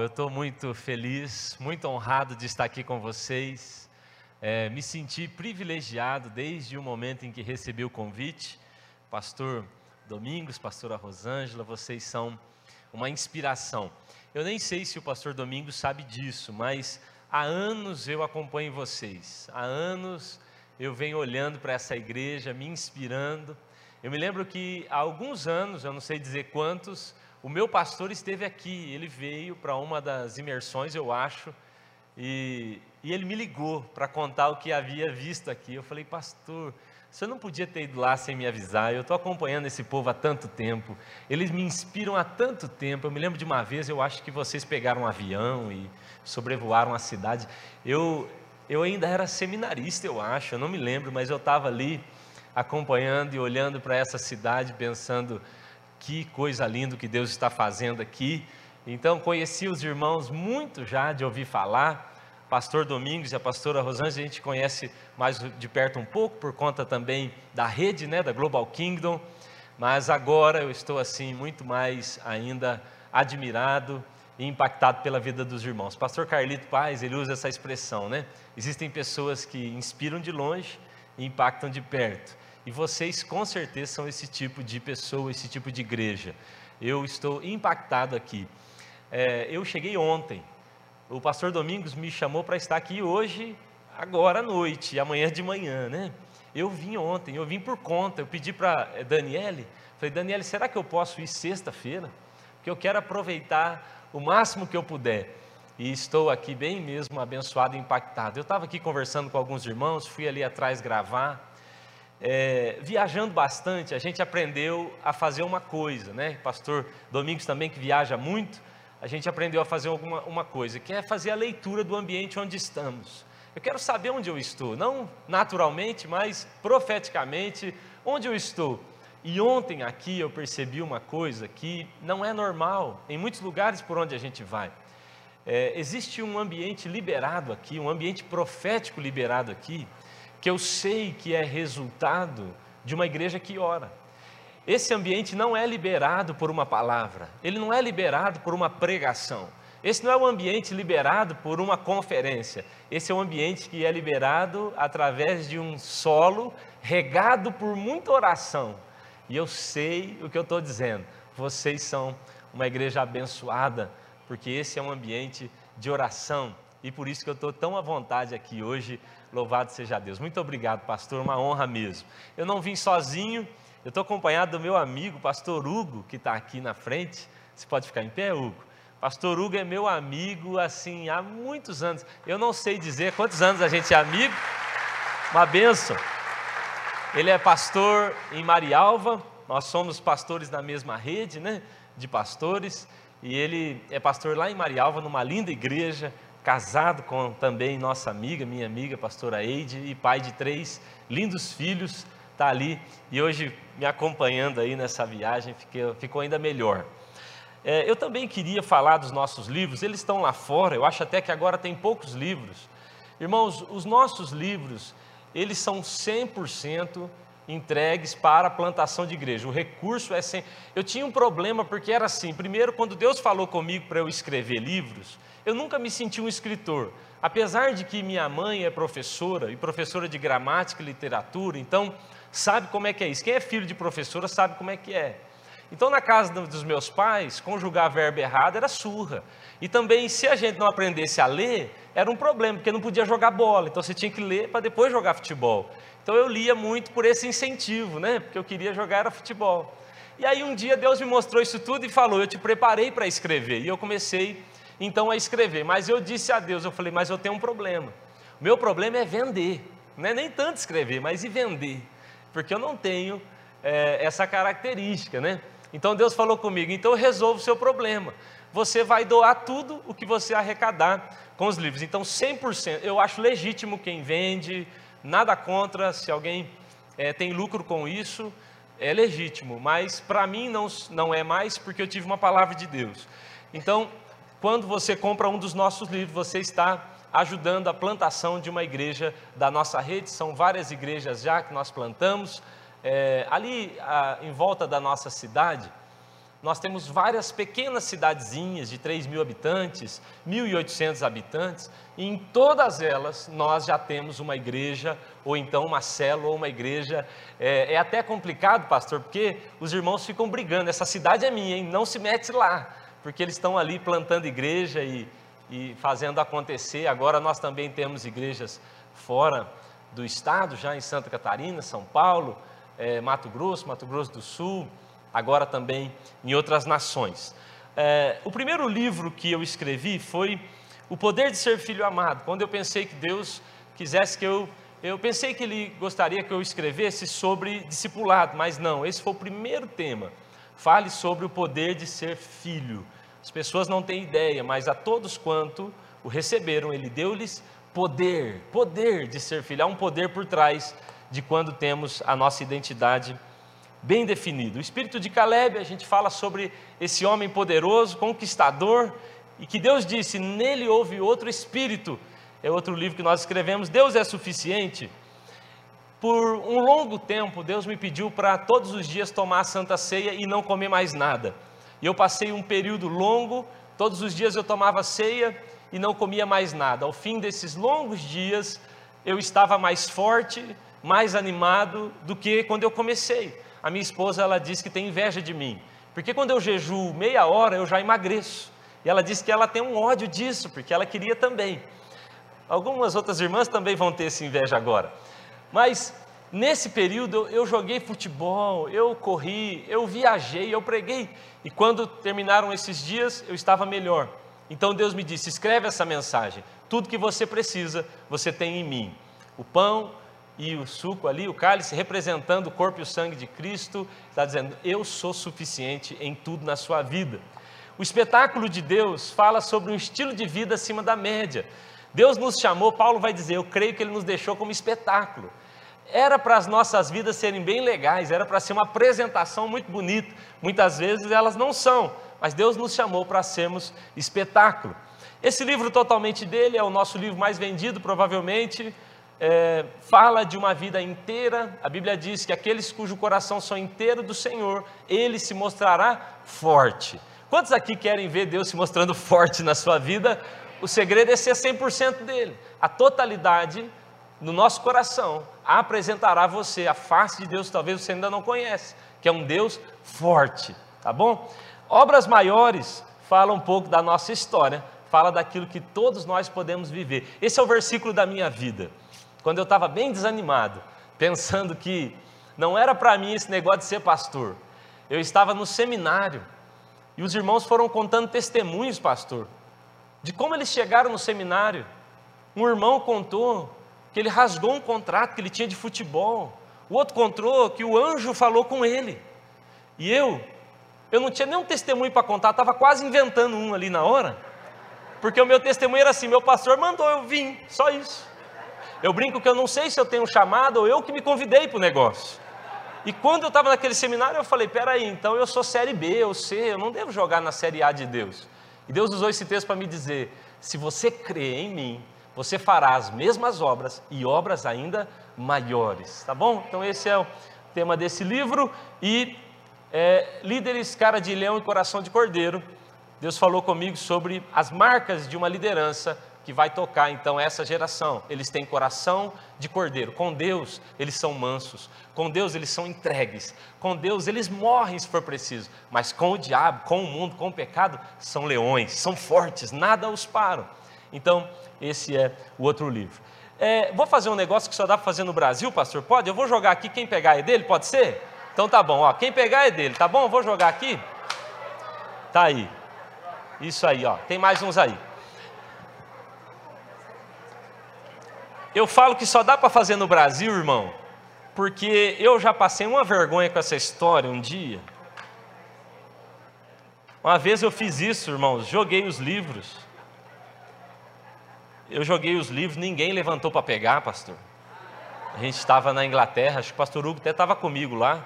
Eu estou muito feliz, muito honrado de estar aqui com vocês. É, me senti privilegiado desde o momento em que recebi o convite. Pastor Domingos, pastora Rosângela, vocês são uma inspiração. Eu nem sei se o pastor Domingos sabe disso, mas há anos eu acompanho vocês. Há anos eu venho olhando para essa igreja, me inspirando. Eu me lembro que há alguns anos, eu não sei dizer quantos, o meu pastor esteve aqui, ele veio para uma das imersões, eu acho, e, e ele me ligou para contar o que havia visto aqui. Eu falei, pastor, você não podia ter ido lá sem me avisar. Eu estou acompanhando esse povo há tanto tempo. Eles me inspiram há tanto tempo. Eu me lembro de uma vez, eu acho que vocês pegaram um avião e sobrevoaram a cidade. Eu, eu ainda era seminarista, eu acho. Eu não me lembro, mas eu estava ali acompanhando e olhando para essa cidade, pensando que coisa linda que Deus está fazendo aqui. Então, conheci os irmãos muito já de ouvir falar. Pastor Domingos e a pastora Rosângela, a gente conhece mais de perto um pouco, por conta também da rede, né, da Global Kingdom. Mas agora eu estou assim, muito mais ainda admirado e impactado pela vida dos irmãos. Pastor Carlito Paz, ele usa essa expressão, né? Existem pessoas que inspiram de longe e impactam de perto. E vocês, com certeza, são esse tipo de pessoa, esse tipo de igreja. Eu estou impactado aqui. É, eu cheguei ontem. O pastor Domingos me chamou para estar aqui hoje, agora à noite, amanhã de manhã, né? Eu vim ontem, eu vim por conta. Eu pedi para eh, Daniele, falei, Daniele, será que eu posso ir sexta-feira? Porque eu quero aproveitar o máximo que eu puder. E estou aqui bem mesmo abençoado e impactado. Eu estava aqui conversando com alguns irmãos, fui ali atrás gravar é, viajando bastante, a gente aprendeu a fazer uma coisa, né? Pastor Domingos também, que viaja muito, a gente aprendeu a fazer alguma, uma coisa, que é fazer a leitura do ambiente onde estamos. Eu quero saber onde eu estou, não naturalmente, mas profeticamente, onde eu estou. E ontem aqui eu percebi uma coisa que não é normal em muitos lugares por onde a gente vai. É, existe um ambiente liberado aqui, um ambiente profético liberado aqui, que eu sei que é resultado de uma igreja que ora. Esse ambiente não é liberado por uma palavra, ele não é liberado por uma pregação. Esse não é um ambiente liberado por uma conferência. Esse é um ambiente que é liberado através de um solo regado por muita oração. E eu sei o que eu estou dizendo. Vocês são uma igreja abençoada, porque esse é um ambiente de oração. E por isso que eu estou tão à vontade aqui hoje Louvado seja Deus. Muito obrigado, pastor, uma honra mesmo. Eu não vim sozinho, eu estou acompanhado do meu amigo, pastor Hugo, que está aqui na frente. Você pode ficar em pé, Hugo? Pastor Hugo é meu amigo, assim, há muitos anos. Eu não sei dizer quantos anos a gente é amigo. Uma benção. Ele é pastor em Marialva, nós somos pastores na mesma rede, né, de pastores, e ele é pastor lá em Marialva, numa linda igreja, casado com também nossa amiga, minha amiga, pastora Eide, e pai de três lindos filhos, está ali e hoje me acompanhando aí nessa viagem, fiquei, ficou ainda melhor. É, eu também queria falar dos nossos livros, eles estão lá fora, eu acho até que agora tem poucos livros. Irmãos, os nossos livros, eles são 100% entregues para a plantação de igreja. O recurso é sem. Eu tinha um problema porque era assim: primeiro, quando Deus falou comigo para eu escrever livros, eu nunca me senti um escritor. Apesar de que minha mãe é professora e professora de gramática e literatura, então sabe como é que é isso. Quem é filho de professora sabe como é que é. Então, na casa dos meus pais, conjugar verbo errado era surra. E também, se a gente não aprendesse a ler, era um problema, porque não podia jogar bola. Então, você tinha que ler para depois jogar futebol. Então, eu lia muito por esse incentivo, né? Porque eu queria jogar era futebol. E aí, um dia, Deus me mostrou isso tudo e falou: Eu te preparei para escrever. E eu comecei então a escrever. Mas eu disse a Deus, eu falei, mas eu tenho um problema. Meu problema é vender. Não é nem tanto escrever, mas e vender. Porque eu não tenho é, essa característica, né? Então Deus falou comigo, então resolva o seu problema. Você vai doar tudo o que você arrecadar com os livros. Então 100%, eu acho legítimo quem vende, nada contra se alguém é, tem lucro com isso, é legítimo. Mas para mim não, não é mais porque eu tive uma palavra de Deus. Então quando você compra um dos nossos livros, você está ajudando a plantação de uma igreja da nossa rede. São várias igrejas já que nós plantamos. É, ali a, em volta da nossa cidade, nós temos várias pequenas cidadezinhas de 3 mil habitantes, 1.800 habitantes, e em todas elas nós já temos uma igreja, ou então uma célula, ou uma igreja. É, é até complicado, pastor, porque os irmãos ficam brigando. Essa cidade é minha, hein? não se mete lá, porque eles estão ali plantando igreja e, e fazendo acontecer. Agora nós também temos igrejas fora do estado, já em Santa Catarina, São Paulo, é, Mato Grosso, Mato Grosso do Sul agora também em outras nações. É, o primeiro livro que eu escrevi foi O Poder de Ser Filho Amado, quando eu pensei que Deus quisesse que eu. Eu pensei que Ele gostaria que eu escrevesse sobre discipulado, mas não, esse foi o primeiro tema. Fale sobre o poder de ser filho. As pessoas não têm ideia, mas a todos quanto o receberam, Ele deu-lhes poder, poder de ser filho. Há um poder por trás de quando temos a nossa identidade bem definido. O espírito de Caleb, a gente fala sobre esse homem poderoso, conquistador, e que Deus disse: nele houve outro espírito. É outro livro que nós escrevemos. Deus é suficiente. Por um longo tempo, Deus me pediu para todos os dias tomar a santa ceia e não comer mais nada. E eu passei um período longo, todos os dias eu tomava ceia e não comia mais nada. Ao fim desses longos dias, eu estava mais forte, mais animado do que quando eu comecei a minha esposa ela diz que tem inveja de mim, porque quando eu jejuo meia hora eu já emagreço. E ela diz que ela tem um ódio disso, porque ela queria também. Algumas outras irmãs também vão ter essa inveja agora. Mas nesse período eu joguei futebol, eu corri, eu viajei, eu preguei. E quando terminaram esses dias, eu estava melhor. Então Deus me disse: escreve essa mensagem. Tudo que você precisa, você tem em mim. O pão, e o suco ali, o cálice, representando o corpo e o sangue de Cristo, está dizendo: Eu sou suficiente em tudo na sua vida. O espetáculo de Deus fala sobre um estilo de vida acima da média. Deus nos chamou, Paulo vai dizer, eu creio que ele nos deixou como espetáculo. Era para as nossas vidas serem bem legais, era para ser uma apresentação muito bonita. Muitas vezes elas não são, mas Deus nos chamou para sermos espetáculo. Esse livro totalmente dele é o nosso livro mais vendido, provavelmente é, fala de uma vida inteira. A Bíblia diz que aqueles cujo coração são inteiro do Senhor, ele se mostrará forte. Quantos aqui querem ver Deus se mostrando forte na sua vida? O segredo é ser 100% dele. A totalidade no nosso coração apresentará você a face de Deus, talvez você ainda não conhece, que é um Deus forte, tá bom? Obras maiores falam um pouco da nossa história, fala daquilo que todos nós podemos viver. Esse é o versículo da minha vida quando eu estava bem desanimado, pensando que não era para mim esse negócio de ser pastor. Eu estava no seminário e os irmãos foram contando testemunhos, pastor, de como eles chegaram no seminário. Um irmão contou que ele rasgou um contrato que ele tinha de futebol. O outro contou que o anjo falou com ele. E eu, eu não tinha nenhum testemunho para contar, estava quase inventando um ali na hora, porque o meu testemunho era assim: meu pastor mandou eu vim, só isso. Eu brinco que eu não sei se eu tenho chamado ou eu que me convidei para o negócio. E quando eu estava naquele seminário, eu falei: peraí, então eu sou série B ou C, eu não devo jogar na série A de Deus. E Deus usou esse texto para me dizer: se você crê em mim, você fará as mesmas obras e obras ainda maiores. Tá bom? Então, esse é o tema desse livro. E é, líderes, cara de leão e coração de cordeiro. Deus falou comigo sobre as marcas de uma liderança que vai tocar então essa geração. Eles têm coração de cordeiro. Com Deus, eles são mansos. Com Deus, eles são entregues. Com Deus, eles morrem se for preciso. Mas com o diabo, com o mundo, com o pecado, são leões, são fortes, nada os param. Então, esse é o outro livro. É, vou fazer um negócio que só dá para fazer no Brasil, pastor? Pode? Eu vou jogar aqui, quem pegar é dele, pode ser? Então tá bom, ó, quem pegar é dele, tá bom? Eu vou jogar aqui. Tá aí. Isso aí, ó. Tem mais uns aí. Eu falo que só dá para fazer no Brasil, irmão, porque eu já passei uma vergonha com essa história um dia. Uma vez eu fiz isso, irmãos, joguei os livros. Eu joguei os livros, ninguém levantou para pegar, pastor. A gente estava na Inglaterra, acho que o pastor Hugo até estava comigo lá.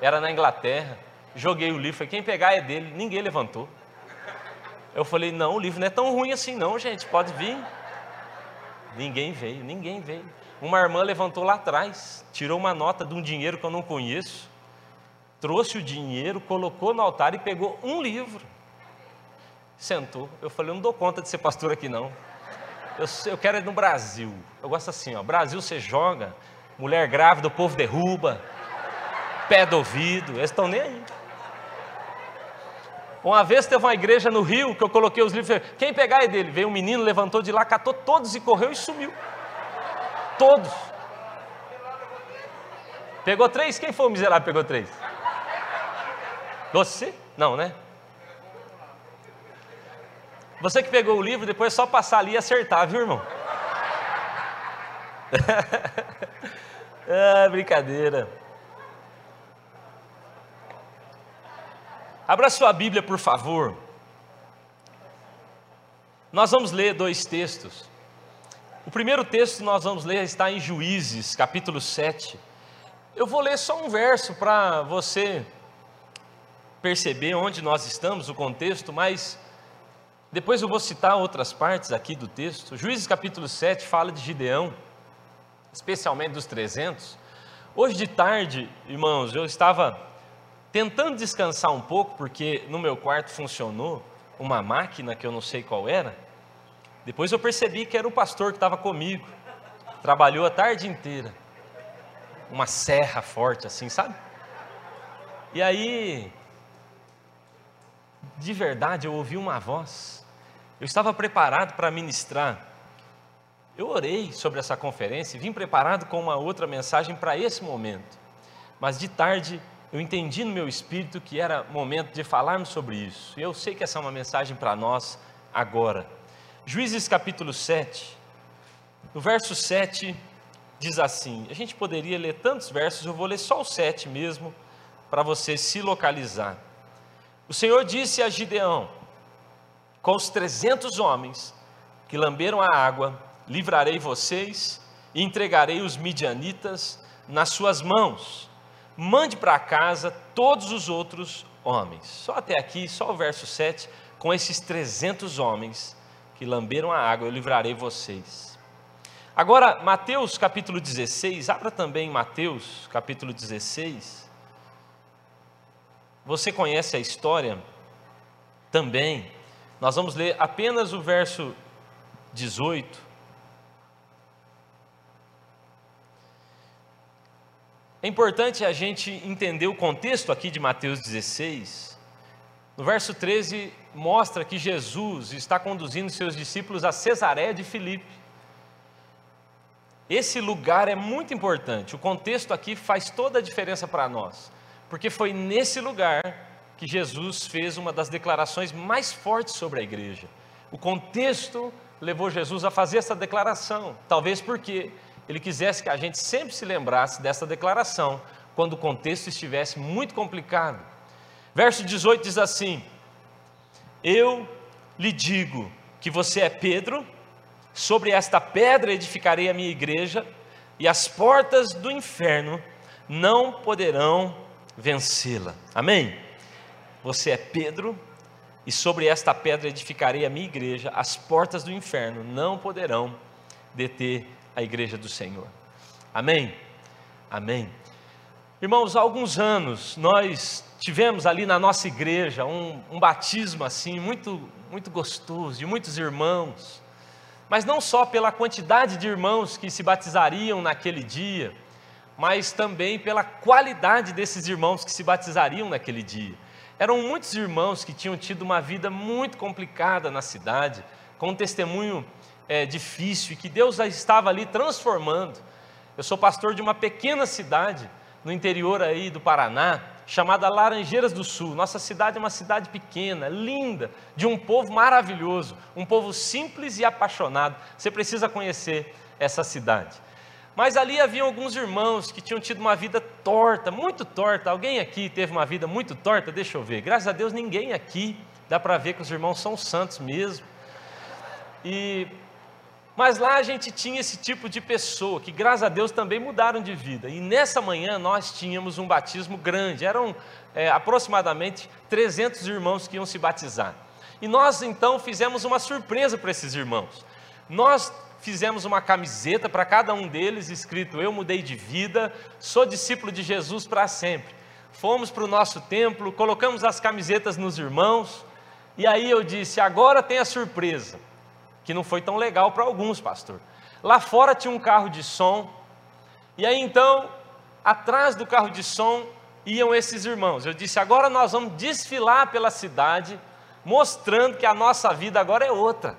Era na Inglaterra. Joguei o livro, falei, quem pegar é dele. Ninguém levantou. Eu falei, não, o livro não é tão ruim assim não, gente, pode vir. Ninguém veio, ninguém veio. Uma irmã levantou lá atrás, tirou uma nota de um dinheiro que eu não conheço. trouxe o dinheiro, colocou no altar e pegou um livro. Sentou. Eu falei, não dou conta de ser pastor aqui não. Eu, eu quero ir no Brasil. Eu gosto assim, ó. Brasil você joga, mulher grávida, o povo derruba, pé do ouvido, eles estão nem aí. Uma vez teve uma igreja no Rio que eu coloquei os livros, quem pegar é dele. Veio um menino, levantou de lá, catou todos e correu e sumiu. Todos. Pegou três? Quem foi o miserável pegou três? Você? Não, né? Você que pegou o livro, depois é só passar ali e acertar, viu, irmão? ah, brincadeira. Abra sua Bíblia, por favor. Nós vamos ler dois textos. O primeiro texto que nós vamos ler está em Juízes, capítulo 7. Eu vou ler só um verso para você perceber onde nós estamos, o contexto, mas depois eu vou citar outras partes aqui do texto. Juízes capítulo 7 fala de Gideão, especialmente dos 300. Hoje de tarde, irmãos, eu estava tentando descansar um pouco, porque no meu quarto funcionou uma máquina que eu não sei qual era. Depois eu percebi que era o pastor que estava comigo. Trabalhou a tarde inteira. Uma serra forte assim, sabe? E aí, de verdade, eu ouvi uma voz. Eu estava preparado para ministrar. Eu orei sobre essa conferência e vim preparado com uma outra mensagem para esse momento. Mas de tarde eu entendi no meu espírito que era momento de falarmos sobre isso. E eu sei que essa é uma mensagem para nós agora. Juízes capítulo 7, no verso 7 diz assim: a gente poderia ler tantos versos, eu vou ler só o 7 mesmo, para você se localizar. O Senhor disse a Gideão: Com os trezentos homens que lamberam a água, livrarei vocês e entregarei os midianitas nas suas mãos mande para casa todos os outros homens. Só até aqui, só o verso 7, com esses 300 homens que lamberam a água, eu livrarei vocês. Agora, Mateus capítulo 16, abra também Mateus capítulo 16. Você conhece a história também. Nós vamos ler apenas o verso 18 É importante a gente entender o contexto aqui de Mateus 16. No verso 13, mostra que Jesus está conduzindo seus discípulos a Cesareia de Filipe. Esse lugar é muito importante, o contexto aqui faz toda a diferença para nós, porque foi nesse lugar que Jesus fez uma das declarações mais fortes sobre a igreja. O contexto levou Jesus a fazer essa declaração, talvez porque ele quisesse que a gente sempre se lembrasse dessa declaração, quando o contexto estivesse muito complicado. Verso 18 diz assim: Eu lhe digo que você é Pedro, sobre esta pedra edificarei a minha igreja, e as portas do inferno não poderão vencê-la. Amém? Você é Pedro, e sobre esta pedra edificarei a minha igreja, as portas do inferno não poderão deter a igreja do Senhor. Amém? Amém. Irmãos, há alguns anos nós tivemos ali na nossa igreja um, um batismo assim, muito, muito gostoso, de muitos irmãos, mas não só pela quantidade de irmãos que se batizariam naquele dia, mas também pela qualidade desses irmãos que se batizariam naquele dia. Eram muitos irmãos que tinham tido uma vida muito complicada na cidade, com um testemunho é, difícil e que Deus estava ali transformando. Eu sou pastor de uma pequena cidade no interior aí do Paraná, chamada Laranjeiras do Sul. Nossa cidade é uma cidade pequena, linda, de um povo maravilhoso, um povo simples e apaixonado. Você precisa conhecer essa cidade. Mas ali havia alguns irmãos que tinham tido uma vida torta, muito torta. Alguém aqui teve uma vida muito torta? Deixa eu ver. Graças a Deus, ninguém aqui. Dá para ver que os irmãos são santos mesmo. E mas lá a gente tinha esse tipo de pessoa que, graças a Deus, também mudaram de vida. E nessa manhã nós tínhamos um batismo grande, eram é, aproximadamente 300 irmãos que iam se batizar. E nós então fizemos uma surpresa para esses irmãos. Nós fizemos uma camiseta para cada um deles escrito: Eu mudei de vida, sou discípulo de Jesus para sempre. fomos para o nosso templo, colocamos as camisetas nos irmãos, e aí eu disse: agora tem a surpresa, que não foi tão legal para alguns, pastor. Lá fora tinha um carro de som, e aí então, atrás do carro de som, iam esses irmãos. Eu disse: agora nós vamos desfilar pela cidade, mostrando que a nossa vida agora é outra,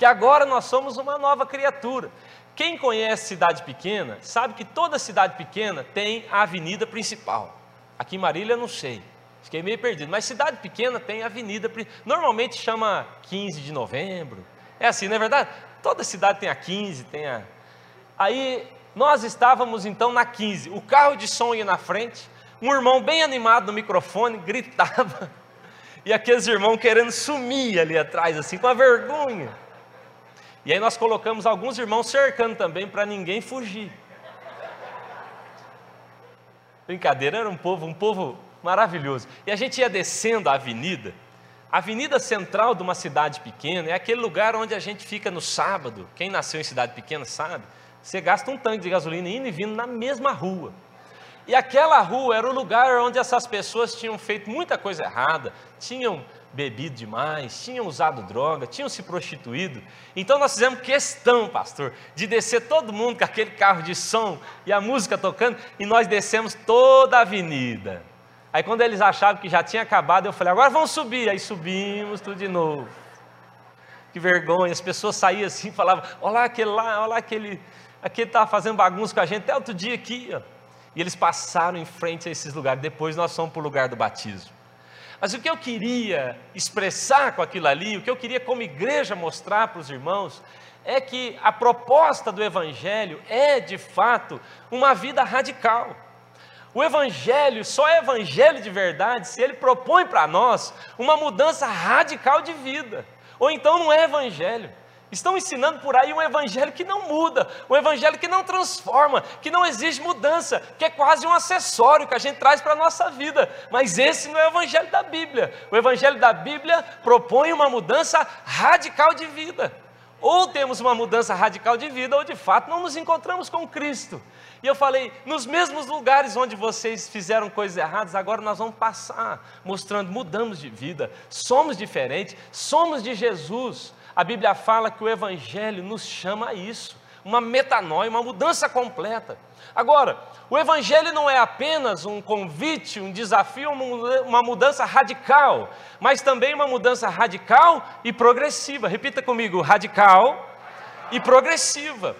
que agora nós somos uma nova criatura. Quem conhece cidade pequena, sabe que toda cidade pequena tem a avenida principal. Aqui em Marília não sei, fiquei meio perdido, mas cidade pequena tem a avenida, normalmente chama 15 de novembro. É assim, não é verdade? Toda cidade tem a 15, tem a. Aí nós estávamos então na 15, o carro de som ia na frente, um irmão bem animado no microfone gritava, e aqueles irmãos querendo sumir ali atrás, assim, com a vergonha. E aí nós colocamos alguns irmãos cercando também para ninguém fugir. Brincadeira, era um povo, um povo maravilhoso. E a gente ia descendo a avenida. A avenida central de uma cidade pequena é aquele lugar onde a gente fica no sábado. Quem nasceu em cidade pequena sabe. Você gasta um tanque de gasolina indo e vindo na mesma rua. E aquela rua era o lugar onde essas pessoas tinham feito muita coisa errada, tinham bebido demais, tinham usado droga, tinham se prostituído. Então nós fizemos questão, pastor, de descer todo mundo com aquele carro de som e a música tocando, e nós descemos toda a avenida. Aí quando eles achavam que já tinha acabado, eu falei, agora vamos subir. Aí subimos tudo de novo. Que vergonha, as pessoas saíam assim e falavam, olha lá aquele lá, olha lá aquele, aquele estava fazendo bagunça com a gente até outro dia aqui. Ó. E eles passaram em frente a esses lugares. Depois nós fomos para o lugar do batismo. Mas o que eu queria expressar com aquilo ali, o que eu queria como igreja mostrar para os irmãos, é que a proposta do Evangelho é, de fato, uma vida radical. O Evangelho só é Evangelho de verdade se ele propõe para nós uma mudança radical de vida, ou então não é Evangelho. Estão ensinando por aí um evangelho que não muda, um evangelho que não transforma, que não exige mudança, que é quase um acessório que a gente traz para a nossa vida. Mas esse não é o evangelho da Bíblia. O evangelho da Bíblia propõe uma mudança radical de vida. Ou temos uma mudança radical de vida, ou de fato não nos encontramos com Cristo. E eu falei, nos mesmos lugares onde vocês fizeram coisas erradas, agora nós vamos passar, mostrando, mudamos de vida, somos diferentes, somos de Jesus. A Bíblia fala que o Evangelho nos chama a isso, uma metanoia, uma mudança completa. Agora, o Evangelho não é apenas um convite, um desafio, uma mudança radical, mas também uma mudança radical e progressiva. Repita comigo: radical e progressiva.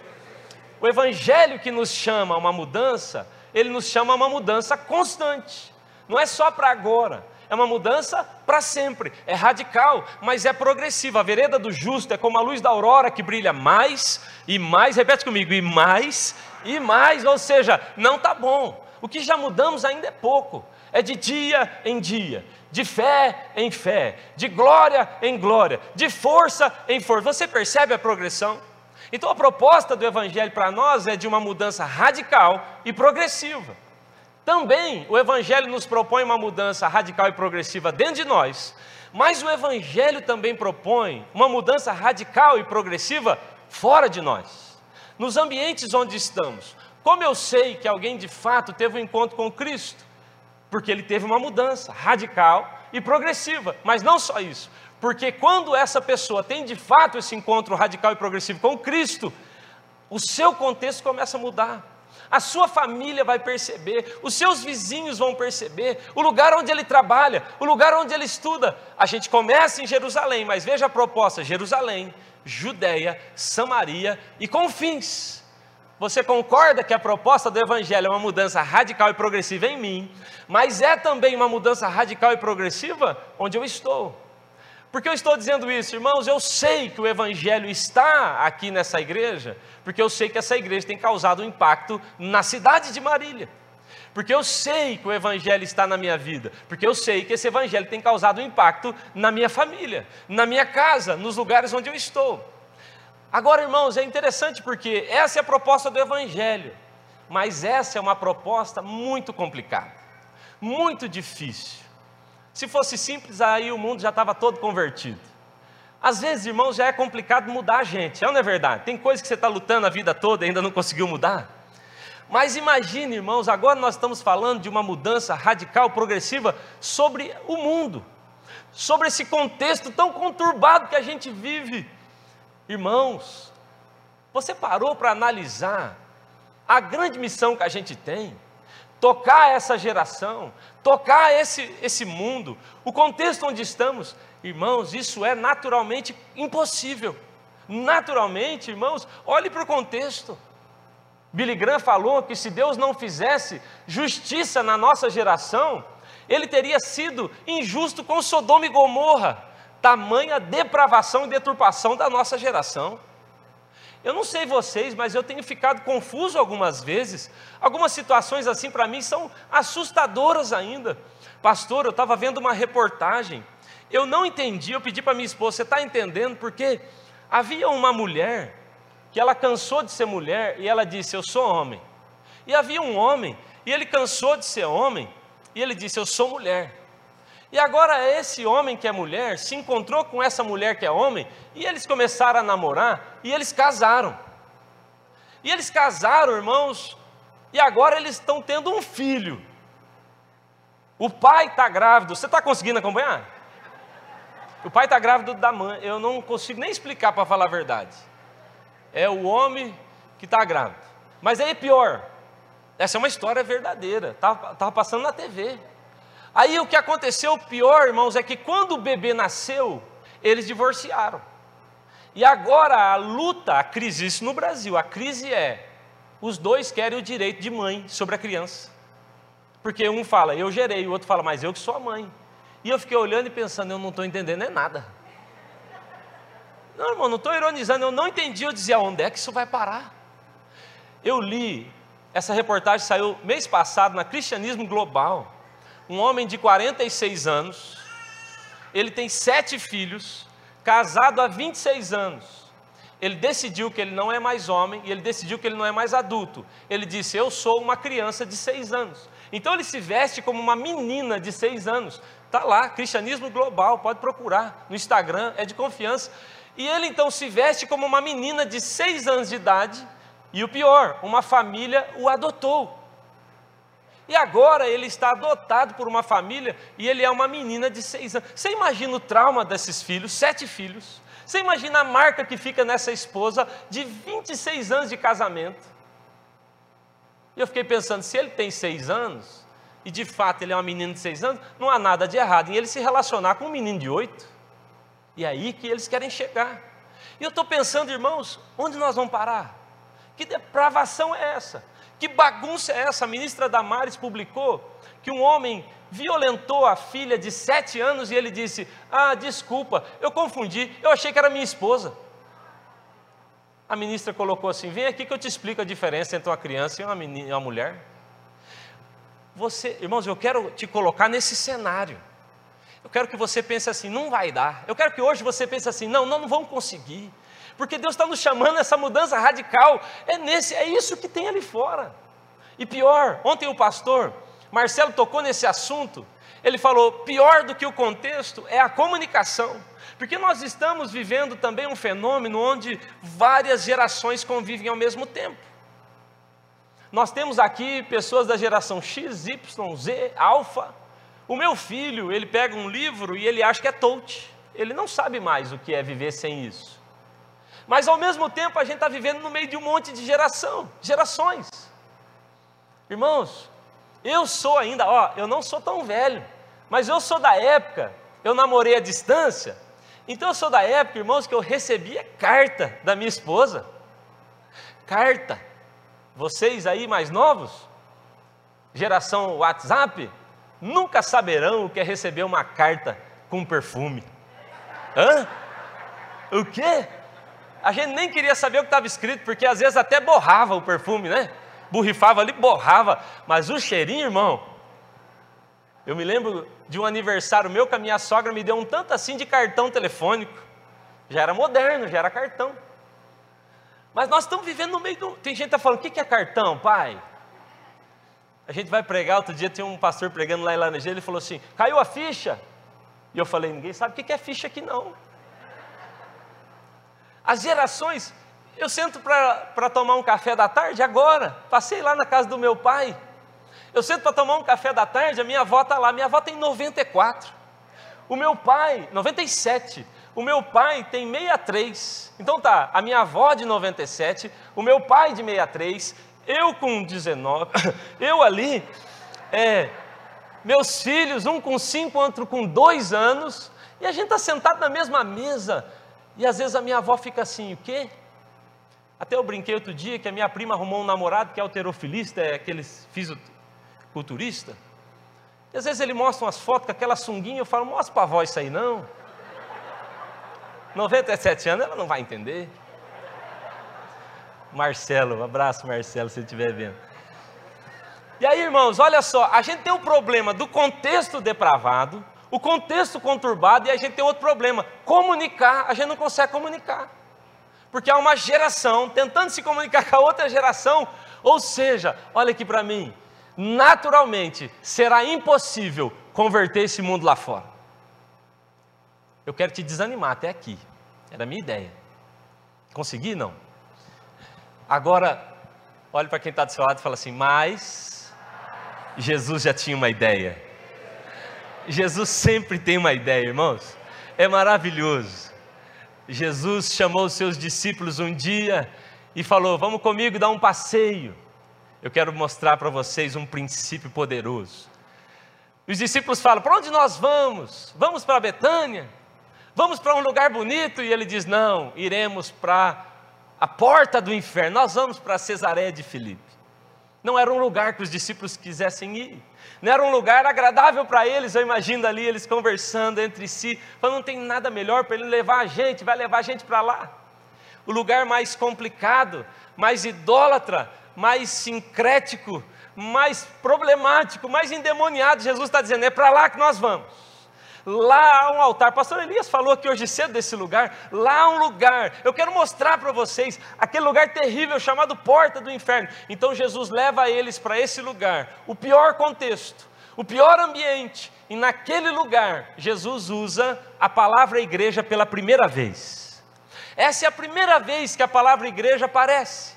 O Evangelho que nos chama a uma mudança, ele nos chama a uma mudança constante, não é só para agora, é uma mudança para sempre, é radical, mas é progressiva. A vereda do justo é como a luz da aurora que brilha mais e mais, repete comigo, e mais e mais, ou seja, não está bom. O que já mudamos ainda é pouco, é de dia em dia, de fé em fé, de glória em glória, de força em força. Você percebe a progressão? Então a proposta do Evangelho para nós é de uma mudança radical e progressiva. Também o Evangelho nos propõe uma mudança radical e progressiva dentro de nós, mas o Evangelho também propõe uma mudança radical e progressiva fora de nós, nos ambientes onde estamos. Como eu sei que alguém de fato teve um encontro com Cristo? Porque ele teve uma mudança radical e progressiva, mas não só isso, porque quando essa pessoa tem de fato esse encontro radical e progressivo com Cristo, o seu contexto começa a mudar a sua família vai perceber, os seus vizinhos vão perceber, o lugar onde ele trabalha, o lugar onde ele estuda. A gente começa em Jerusalém, mas veja a proposta: Jerusalém, Judéia, Samaria e confins. Você concorda que a proposta do Evangelho é uma mudança radical e progressiva em mim, mas é também uma mudança radical e progressiva onde eu estou. Por que eu estou dizendo isso, irmãos? Eu sei que o Evangelho está aqui nessa igreja, porque eu sei que essa igreja tem causado um impacto na cidade de Marília. Porque eu sei que o Evangelho está na minha vida, porque eu sei que esse Evangelho tem causado um impacto na minha família, na minha casa, nos lugares onde eu estou. Agora, irmãos, é interessante porque essa é a proposta do Evangelho, mas essa é uma proposta muito complicada, muito difícil. Se fosse simples, aí o mundo já estava todo convertido. Às vezes, irmãos, já é complicado mudar a gente, é ou não é verdade? Tem coisas que você está lutando a vida toda e ainda não conseguiu mudar. Mas imagine, irmãos, agora nós estamos falando de uma mudança radical, progressiva sobre o mundo, sobre esse contexto tão conturbado que a gente vive. Irmãos, você parou para analisar a grande missão que a gente tem? Tocar essa geração, tocar esse, esse mundo, o contexto onde estamos, irmãos, isso é naturalmente impossível. Naturalmente, irmãos, olhe para o contexto. Billy Graham falou que se Deus não fizesse justiça na nossa geração, ele teria sido injusto com Sodoma e Gomorra, tamanha depravação e deturpação da nossa geração. Eu não sei vocês, mas eu tenho ficado confuso algumas vezes. Algumas situações assim para mim são assustadoras ainda. Pastor, eu estava vendo uma reportagem, eu não entendi, eu pedi para minha esposa, você está entendendo? Porque havia uma mulher que ela cansou de ser mulher e ela disse: Eu sou homem. E havia um homem e ele cansou de ser homem e ele disse: Eu sou mulher. E agora esse homem que é mulher se encontrou com essa mulher que é homem e eles começaram a namorar e eles casaram. E eles casaram, irmãos, e agora eles estão tendo um filho. O pai está grávido, você está conseguindo acompanhar? O pai está grávido da mãe, eu não consigo nem explicar para falar a verdade é o homem que está grávido. Mas aí pior, essa é uma história verdadeira, estava passando na TV. Aí o que aconteceu pior, irmãos, é que quando o bebê nasceu, eles divorciaram. E agora a luta, a crise, isso no Brasil, a crise é, os dois querem o direito de mãe sobre a criança. Porque um fala, eu gerei, o outro fala, mas eu que sou a mãe. E eu fiquei olhando e pensando, eu não estou entendendo é nada. Não, irmão, não estou ironizando, eu não entendi. Eu dizia, onde é que isso vai parar? Eu li, essa reportagem saiu mês passado na Cristianismo Global. Um homem de 46 anos, ele tem sete filhos, casado há 26 anos. Ele decidiu que ele não é mais homem e ele decidiu que ele não é mais adulto. Ele disse: Eu sou uma criança de seis anos. Então ele se veste como uma menina de seis anos. Está lá, Cristianismo Global, pode procurar no Instagram, é de confiança. E ele então se veste como uma menina de seis anos de idade, e o pior, uma família o adotou. E agora ele está adotado por uma família e ele é uma menina de seis anos. Você imagina o trauma desses filhos, sete filhos. Você imagina a marca que fica nessa esposa de 26 anos de casamento. E eu fiquei pensando, se ele tem seis anos, e de fato ele é uma menina de seis anos, não há nada de errado em ele se relacionar com um menino de oito. E é aí que eles querem chegar. E eu estou pensando, irmãos, onde nós vamos parar? Que depravação é essa? Que bagunça é essa? A ministra Damares publicou que um homem violentou a filha de sete anos e ele disse: Ah, desculpa, eu confundi, eu achei que era minha esposa. A ministra colocou assim: Vem aqui que eu te explico a diferença entre uma criança e uma, menina, uma mulher. Você, irmãos, eu quero te colocar nesse cenário. Eu quero que você pense assim, não vai dar. Eu quero que hoje você pense assim, não, não, não vamos conseguir. Porque Deus está nos chamando a essa mudança radical. É nesse, é isso que tem ali fora. E pior, ontem o pastor Marcelo tocou nesse assunto. Ele falou: pior do que o contexto é a comunicação. Porque nós estamos vivendo também um fenômeno onde várias gerações convivem ao mesmo tempo. Nós temos aqui pessoas da geração X, Y, Z, Alfa, o meu filho, ele pega um livro e ele acha que é touch. Ele não sabe mais o que é viver sem isso. Mas ao mesmo tempo a gente está vivendo no meio de um monte de geração, gerações. Irmãos, eu sou ainda, ó, eu não sou tão velho, mas eu sou da época, eu namorei à distância, então eu sou da época, irmãos, que eu recebia carta da minha esposa. Carta. Vocês aí mais novos, geração WhatsApp, nunca saberão o que é receber uma carta com perfume. Hã? O quê? A gente nem queria saber o que estava escrito, porque às vezes até borrava o perfume, né? Borrifava ali, borrava, mas o cheirinho, irmão. Eu me lembro de um aniversário meu que a minha sogra me deu um tanto assim de cartão telefônico. Já era moderno, já era cartão. Mas nós estamos vivendo no meio do. Tem gente que está falando: o que é cartão, pai? A gente vai pregar, outro dia tem um pastor pregando lá em Laranjeira, ele falou assim: caiu a ficha. E eu falei: ninguém sabe o que é ficha aqui não. As gerações, Eu sento para tomar um café da tarde agora. Passei lá na casa do meu pai. Eu sento para tomar um café da tarde, a minha avó está lá. Minha avó tem 94. O meu pai, 97. O meu pai tem 63. Então tá, a minha avó de 97, o meu pai de 63, eu com 19, eu ali, é, meus filhos, um com 5, outro com 2 anos, e a gente está sentado na mesma mesa. E às vezes a minha avó fica assim, o quê? Até eu brinquei outro dia que a minha prima arrumou um namorado que é alterofilista, é aquele fisiculturista. E às vezes ele mostra umas fotos com aquela sunguinha, eu falo, mostra para a avó isso aí não. 97 anos, ela não vai entender. Marcelo, um abraço Marcelo, se estiver vendo. E aí, irmãos, olha só, a gente tem o problema do contexto depravado, o contexto conturbado, e a gente tem outro problema: comunicar, a gente não consegue comunicar. Porque há uma geração tentando se comunicar com a outra geração, ou seja, olha aqui para mim, naturalmente será impossível converter esse mundo lá fora. Eu quero te desanimar até aqui. Era a minha ideia. Consegui? Não. Agora, olhe para quem está do seu lado e fala assim: Mas Jesus já tinha uma ideia. Jesus sempre tem uma ideia, irmãos. É maravilhoso. Jesus chamou os seus discípulos um dia e falou: Vamos comigo dar um passeio. Eu quero mostrar para vocês um princípio poderoso. Os discípulos falam: Para onde nós vamos? Vamos para Betânia? Vamos para um lugar bonito? E ele diz: Não, iremos para a porta do inferno, nós vamos para Cesareia de Filipe. Não era um lugar que os discípulos quisessem ir, não era um lugar agradável para eles. Eu imagino ali eles conversando entre si, falando: não tem nada melhor para ele levar a gente, vai levar a gente para lá. O lugar mais complicado, mais idólatra, mais sincrético, mais problemático, mais endemoniado. Jesus está dizendo: é para lá que nós vamos. Lá há um altar. Pastor Elias falou aqui hoje cedo desse lugar. Lá há um lugar. Eu quero mostrar para vocês aquele lugar terrível chamado Porta do Inferno. Então Jesus leva eles para esse lugar. O pior contexto, o pior ambiente. E naquele lugar, Jesus usa a palavra igreja pela primeira vez. Essa é a primeira vez que a palavra igreja aparece.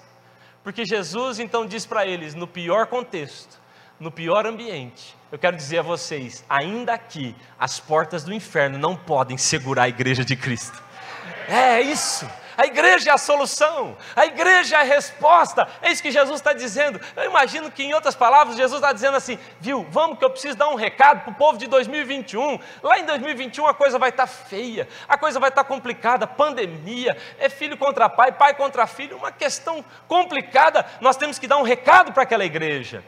Porque Jesus então diz para eles, no pior contexto, no pior ambiente, eu quero dizer a vocês, ainda aqui, as portas do inferno não podem segurar a igreja de Cristo. É isso. A igreja é a solução, a igreja é a resposta, é isso que Jesus está dizendo. Eu imagino que, em outras palavras, Jesus está dizendo assim: viu, vamos que eu preciso dar um recado para o povo de 2021. Lá em 2021 a coisa vai estar tá feia, a coisa vai estar tá complicada pandemia, é filho contra pai, pai contra filho, uma questão complicada. Nós temos que dar um recado para aquela igreja.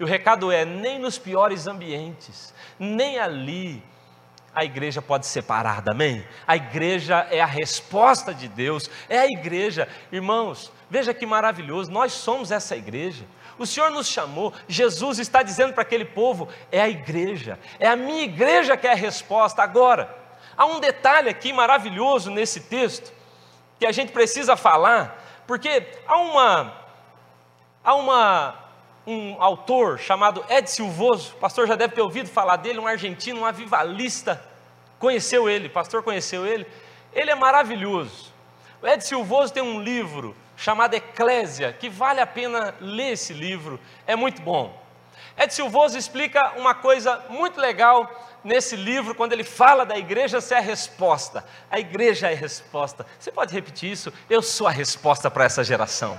E o recado é: nem nos piores ambientes, nem ali, a igreja pode ser parada, amém? A igreja é a resposta de Deus, é a igreja, irmãos, veja que maravilhoso, nós somos essa igreja. O Senhor nos chamou, Jesus está dizendo para aquele povo: é a igreja, é a minha igreja que é a resposta. Agora, há um detalhe aqui maravilhoso nesse texto que a gente precisa falar, porque há uma, há uma um autor chamado Ed Silvoso, o pastor já deve ter ouvido falar dele, um argentino, um avivalista, conheceu ele, o pastor conheceu ele, ele é maravilhoso. O Ed Silvoso tem um livro chamado Eclésia, que vale a pena ler esse livro, é muito bom. Ed Silvoso explica uma coisa muito legal nesse livro, quando ele fala da igreja ser a resposta. A igreja é a resposta. Você pode repetir isso? Eu sou a resposta para essa geração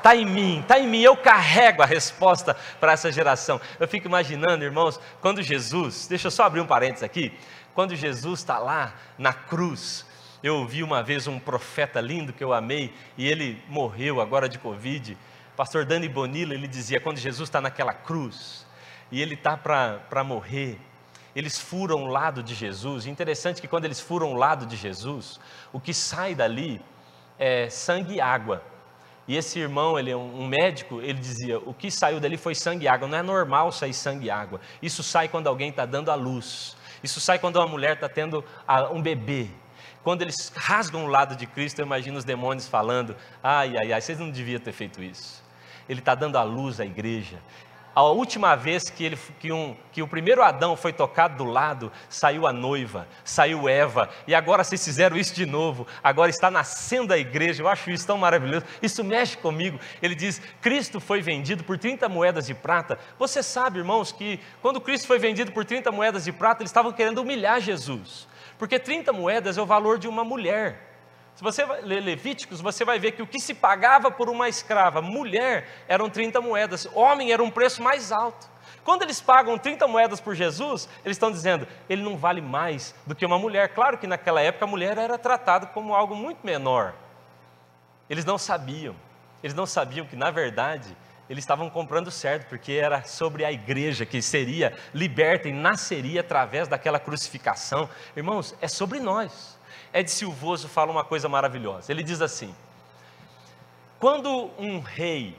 está em mim, está em mim, eu carrego a resposta para essa geração. Eu fico imaginando, irmãos, quando Jesus, deixa eu só abrir um parênteses aqui, quando Jesus está lá na cruz, eu ouvi uma vez um profeta lindo que eu amei, e ele morreu agora de Covid, pastor Dani Bonilla, ele dizia, quando Jesus está naquela cruz, e ele está para morrer, eles furam o lado de Jesus, interessante que quando eles furam o lado de Jesus, o que sai dali é sangue e água, e esse irmão, ele é um médico, ele dizia: o que saiu dali foi sangue e água. Não é normal sair sangue e água. Isso sai quando alguém está dando a luz. Isso sai quando uma mulher está tendo um bebê. Quando eles rasgam o lado de Cristo, eu imagino os demônios falando: ai, ai, ai, vocês não deviam ter feito isso. Ele está dando a luz à igreja. A última vez que, ele, que, um, que o primeiro Adão foi tocado do lado, saiu a noiva, saiu Eva, e agora vocês fizeram isso de novo, agora está nascendo a igreja, eu acho isso tão maravilhoso, isso mexe comigo. Ele diz: Cristo foi vendido por 30 moedas de prata. Você sabe, irmãos, que quando Cristo foi vendido por 30 moedas de prata, eles estavam querendo humilhar Jesus, porque 30 moedas é o valor de uma mulher. Se você ler Levíticos, você vai ver que o que se pagava por uma escrava, mulher, eram 30 moedas, homem era um preço mais alto. Quando eles pagam 30 moedas por Jesus, eles estão dizendo, ele não vale mais do que uma mulher. Claro que naquela época a mulher era tratada como algo muito menor. Eles não sabiam, eles não sabiam que na verdade eles estavam comprando certo, porque era sobre a igreja que seria liberta e nasceria através daquela crucificação. Irmãos, é sobre nós. Ed Silvoso fala uma coisa maravilhosa. Ele diz assim: quando um rei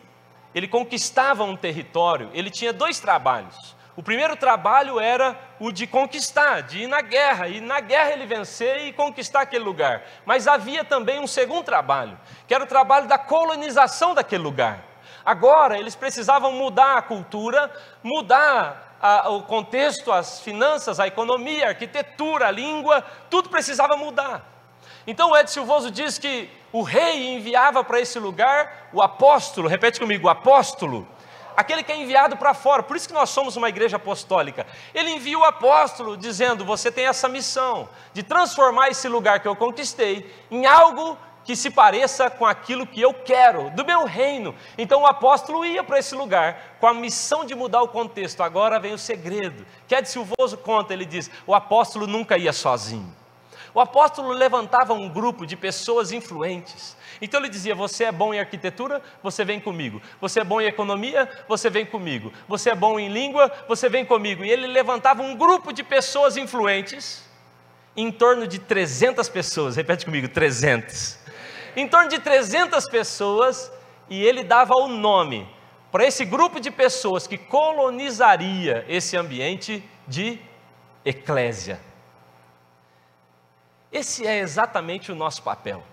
ele conquistava um território, ele tinha dois trabalhos. O primeiro trabalho era o de conquistar, de ir na guerra, e na guerra ele vencer e conquistar aquele lugar. Mas havia também um segundo trabalho, que era o trabalho da colonização daquele lugar. Agora eles precisavam mudar a cultura, mudar a, o contexto, as finanças, a economia, a arquitetura, a língua, tudo precisava mudar. Então o Ed Silvoso diz que o rei enviava para esse lugar o apóstolo, repete comigo, o apóstolo, aquele que é enviado para fora, por isso que nós somos uma igreja apostólica. Ele envia o apóstolo dizendo: Você tem essa missão de transformar esse lugar que eu conquistei em algo que se pareça com aquilo que eu quero, do meu reino. Então o apóstolo ia para esse lugar com a missão de mudar o contexto. Agora vem o segredo. Que Ed Silvoso conta, ele diz: o apóstolo nunca ia sozinho. O apóstolo levantava um grupo de pessoas influentes. Então ele dizia: Você é bom em arquitetura? Você vem comigo. Você é bom em economia? Você vem comigo. Você é bom em língua? Você vem comigo. E ele levantava um grupo de pessoas influentes, em torno de 300 pessoas. Repete comigo: 300 em torno de 300 pessoas, e ele dava o nome para esse grupo de pessoas que colonizaria esse ambiente de eclésia. Esse é exatamente o nosso papel.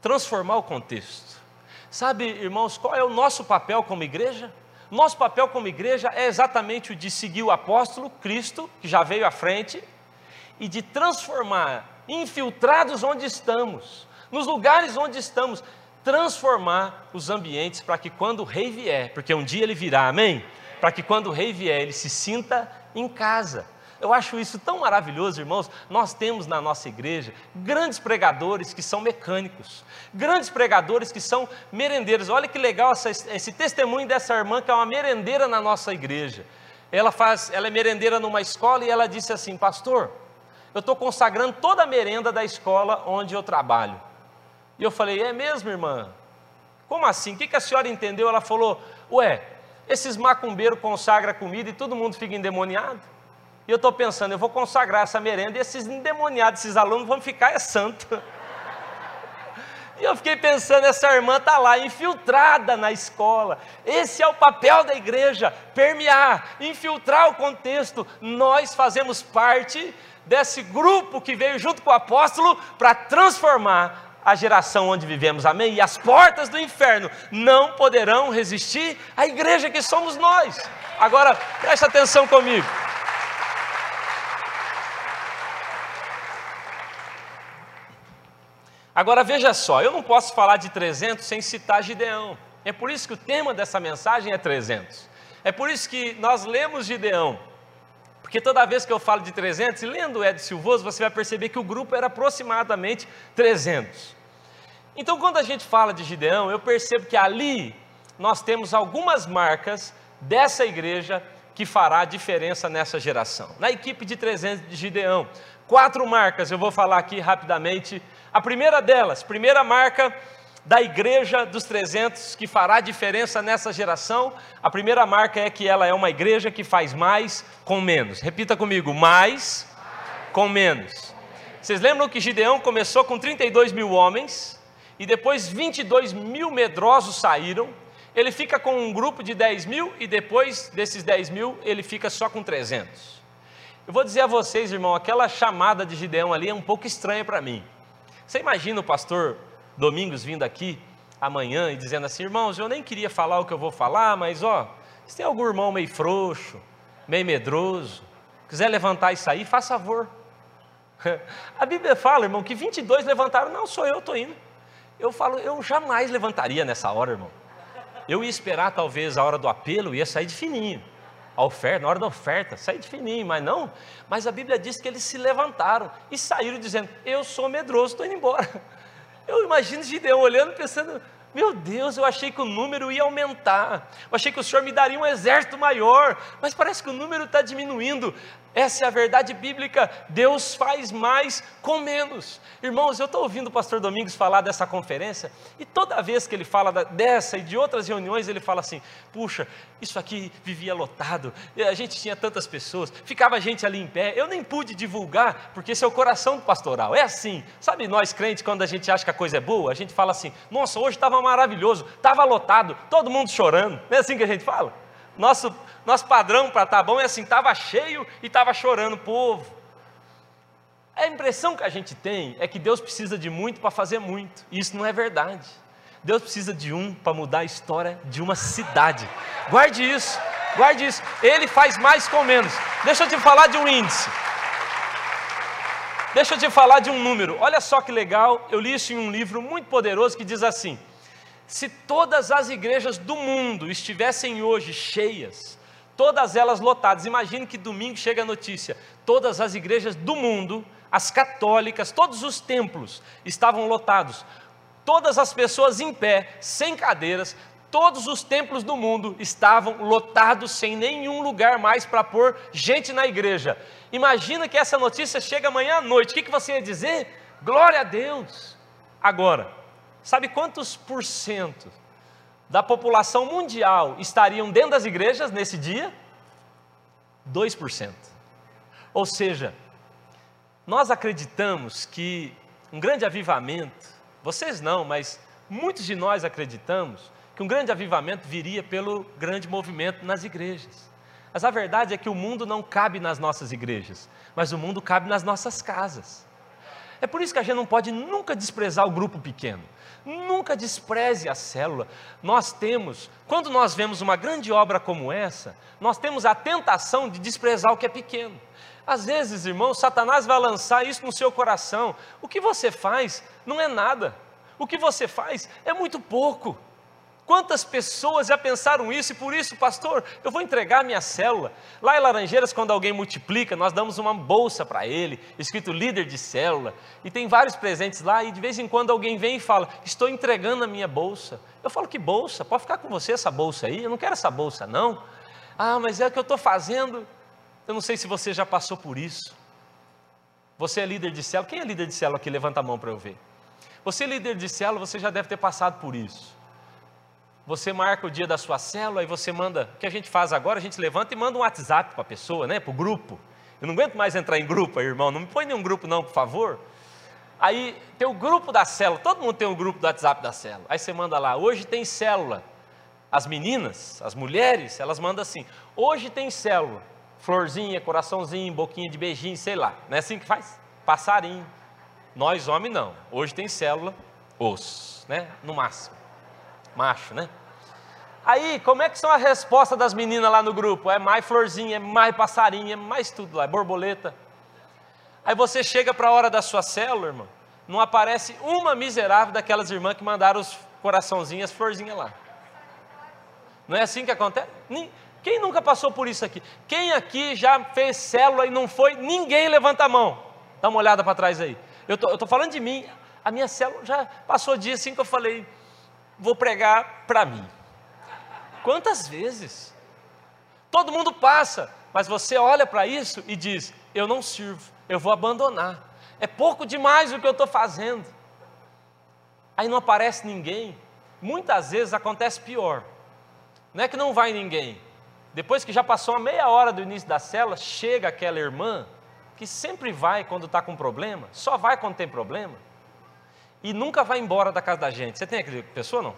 Transformar o contexto. Sabe, irmãos, qual é o nosso papel como igreja? Nosso papel como igreja é exatamente o de seguir o apóstolo Cristo, que já veio à frente, e de transformar infiltrados onde estamos, nos lugares onde estamos, transformar os ambientes para que quando o rei vier, porque um dia ele virá, amém? Para que quando o rei vier, ele se sinta em casa. Eu acho isso tão maravilhoso, irmãos. Nós temos na nossa igreja grandes pregadores que são mecânicos, grandes pregadores que são merendeiros. Olha que legal essa, esse testemunho dessa irmã que é uma merendeira na nossa igreja. Ela faz, ela é merendeira numa escola e ela disse assim, pastor, eu estou consagrando toda a merenda da escola onde eu trabalho. E eu falei: É mesmo, irmã? Como assim? O que, a senhora entendeu? Ela falou: Ué, esses macumbeiros consagram comida e todo mundo fica endemoniado? E eu estou pensando: eu vou consagrar essa merenda e esses endemoniados, esses alunos vão ficar é santo. E eu fiquei pensando, essa irmã está lá, infiltrada na escola. Esse é o papel da igreja: permear, infiltrar o contexto. Nós fazemos parte desse grupo que veio junto com o apóstolo para transformar a geração onde vivemos, amém? E as portas do inferno não poderão resistir à igreja que somos nós. Agora, preste atenção comigo. Agora veja só, eu não posso falar de 300 sem citar Gideão. É por isso que o tema dessa mensagem é 300. É por isso que nós lemos Gideão. Porque toda vez que eu falo de 300, e lendo Ed Silvoso, você vai perceber que o grupo era aproximadamente 300. Então, quando a gente fala de Gideão, eu percebo que ali nós temos algumas marcas dessa igreja que fará diferença nessa geração. Na equipe de 300 de Gideão, quatro marcas eu vou falar aqui rapidamente. A primeira delas, primeira marca da igreja dos 300 que fará diferença nessa geração, a primeira marca é que ela é uma igreja que faz mais com menos. Repita comigo: mais com menos. Vocês lembram que Gideão começou com 32 mil homens e depois 22 mil medrosos saíram. Ele fica com um grupo de 10 mil e depois desses 10 mil ele fica só com 300. Eu vou dizer a vocês, irmão, aquela chamada de Gideão ali é um pouco estranha para mim. Você imagina o pastor Domingos vindo aqui amanhã e dizendo assim: irmãos, eu nem queria falar o que eu vou falar, mas ó, Se tem algum irmão meio frouxo, meio medroso, quiser levantar e sair, faz favor. A Bíblia fala, irmão, que 22 levantaram, não, sou eu, estou indo. Eu falo, eu jamais levantaria nessa hora, irmão. Eu ia esperar talvez a hora do apelo, ia sair de fininho. A oferta, na hora da oferta, sair de fininho, mas não. Mas a Bíblia diz que eles se levantaram e saíram dizendo: Eu sou medroso, estou indo embora. Eu imagino Gideão olhando, pensando: meu Deus, eu achei que o número ia aumentar, eu achei que o Senhor me daria um exército maior, mas parece que o número está diminuindo. Essa é a verdade bíblica. Deus faz mais com menos. Irmãos, eu estou ouvindo o pastor Domingos falar dessa conferência, e toda vez que ele fala dessa e de outras reuniões, ele fala assim: puxa, isso aqui vivia lotado, a gente tinha tantas pessoas, ficava gente ali em pé, eu nem pude divulgar, porque esse é o coração do pastoral. É assim, sabe, nós crentes, quando a gente acha que a coisa é boa, a gente fala assim: nossa, hoje estava maravilhoso, estava lotado, todo mundo chorando. Não é assim que a gente fala? Nosso, nosso padrão para estar tá bom é assim: estava cheio e estava chorando o povo. A impressão que a gente tem é que Deus precisa de muito para fazer muito, e isso não é verdade. Deus precisa de um para mudar a história de uma cidade. Guarde isso, guarde isso. Ele faz mais com menos. Deixa eu te falar de um índice. Deixa eu te falar de um número. Olha só que legal, eu li isso em um livro muito poderoso que diz assim: se todas as igrejas do mundo estivessem hoje cheias, todas elas lotadas, imagine que domingo chega a notícia: todas as igrejas do mundo, as católicas, todos os templos estavam lotados, todas as pessoas em pé, sem cadeiras, todos os templos do mundo estavam lotados, sem nenhum lugar mais para pôr gente na igreja. Imagina que essa notícia chega amanhã à noite, o que, que você ia dizer? Glória a Deus! Agora, Sabe quantos por cento da população mundial estariam dentro das igrejas nesse dia? 2%. Ou seja, nós acreditamos que um grande avivamento, vocês não, mas muitos de nós acreditamos que um grande avivamento viria pelo grande movimento nas igrejas. Mas a verdade é que o mundo não cabe nas nossas igrejas, mas o mundo cabe nas nossas casas. É por isso que a gente não pode nunca desprezar o grupo pequeno. Nunca despreze a célula. Nós temos, quando nós vemos uma grande obra como essa, nós temos a tentação de desprezar o que é pequeno. Às vezes, irmão, Satanás vai lançar isso no seu coração. O que você faz não é nada. O que você faz é muito pouco. Quantas pessoas já pensaram isso e por isso, pastor, eu vou entregar minha célula. Lá em Laranjeiras, quando alguém multiplica, nós damos uma bolsa para ele, escrito líder de célula, e tem vários presentes lá, e de vez em quando alguém vem e fala: Estou entregando a minha bolsa. Eu falo: Que bolsa? Pode ficar com você essa bolsa aí? Eu não quero essa bolsa, não. Ah, mas é o que eu estou fazendo. Eu não sei se você já passou por isso. Você é líder de célula. Quem é líder de célula aqui? Levanta a mão para eu ver. Você é líder de célula, você já deve ter passado por isso. Você marca o dia da sua célula e você manda. O que a gente faz agora? A gente levanta e manda um WhatsApp para a pessoa, né? Para o grupo. Eu não aguento mais entrar em grupo, aí, irmão. Não me põe nenhum grupo, não, por favor. Aí tem o grupo da célula. Todo mundo tem um grupo do WhatsApp da célula. Aí você manda lá. Hoje tem célula. As meninas, as mulheres, elas mandam assim. Hoje tem célula. Florzinha, coraçãozinho, boquinha de beijinho, sei lá. Não é assim que faz? Passarinho. Nós, homem, não. Hoje tem célula, osso, né? No máximo. Macho, né? Aí, como é que são as respostas das meninas lá no grupo? É mais florzinha, é mais passarinho, é mais tudo lá, é borboleta. Aí você chega para a hora da sua célula, irmão, não aparece uma miserável daquelas irmãs que mandaram os coraçãozinhos, as florzinhas lá. Não é assim que acontece? Quem nunca passou por isso aqui? Quem aqui já fez célula e não foi? Ninguém levanta a mão. Dá uma olhada para trás aí. Eu tô, estou falando de mim. A minha célula já passou dia assim que eu falei, vou pregar para mim. Quantas vezes? Todo mundo passa, mas você olha para isso e diz: Eu não sirvo, eu vou abandonar. É pouco demais o que eu estou fazendo. Aí não aparece ninguém. Muitas vezes acontece pior. Não é que não vai ninguém. Depois que já passou uma meia hora do início da cela, chega aquela irmã que sempre vai quando está com problema, só vai quando tem problema, e nunca vai embora da casa da gente. Você tem aquela pessoa não?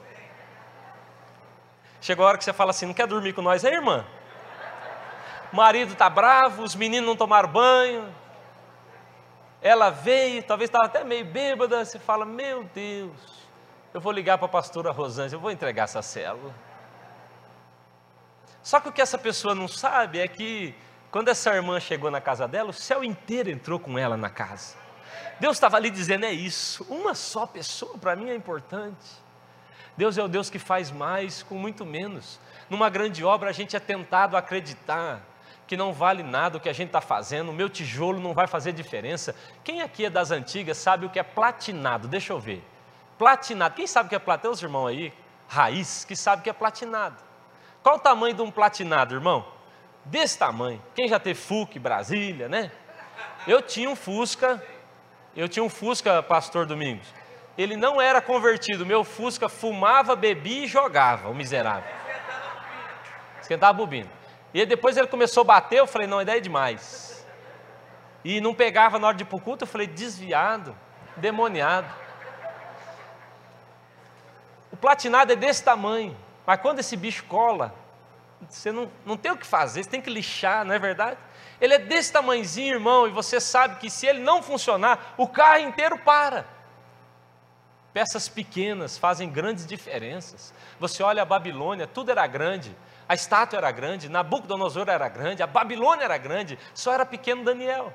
Chegou a hora que você fala assim: não quer dormir com nós, é irmã? O marido está bravo, os meninos não tomaram banho. Ela veio, talvez estava até meio bêbada. Você fala: Meu Deus, eu vou ligar para a pastora Rosângela, eu vou entregar essa célula. Só que o que essa pessoa não sabe é que quando essa irmã chegou na casa dela, o céu inteiro entrou com ela na casa. Deus estava ali dizendo: é isso, uma só pessoa para mim é importante. Deus é o Deus que faz mais com muito menos. Numa grande obra, a gente é tentado a acreditar que não vale nada o que a gente está fazendo, o meu tijolo não vai fazer diferença. Quem aqui é das antigas sabe o que é platinado? Deixa eu ver. Platinado, quem sabe o que é platinado? Tem os irmãos aí, raiz, que sabe o que é platinado. Qual o tamanho de um platinado, irmão? Desse tamanho. Quem já teve FUC, Brasília, né? Eu tinha um Fusca, eu tinha um Fusca, pastor Domingos. Ele não era convertido, meu Fusca fumava, bebia e jogava, o miserável. Esquentava bobina. E depois ele começou a bater, eu falei, não, ideia é demais. E não pegava na hora de ir para o culto, eu falei, desviado, demoniado. O platinado é desse tamanho. Mas quando esse bicho cola, você não, não tem o que fazer, você tem que lixar, não é verdade? Ele é desse tamanhozinho, irmão, e você sabe que se ele não funcionar, o carro inteiro para. Peças pequenas fazem grandes diferenças. Você olha a Babilônia, tudo era grande. A estátua era grande, Nabucodonosor era grande, a Babilônia era grande, só era pequeno Daniel.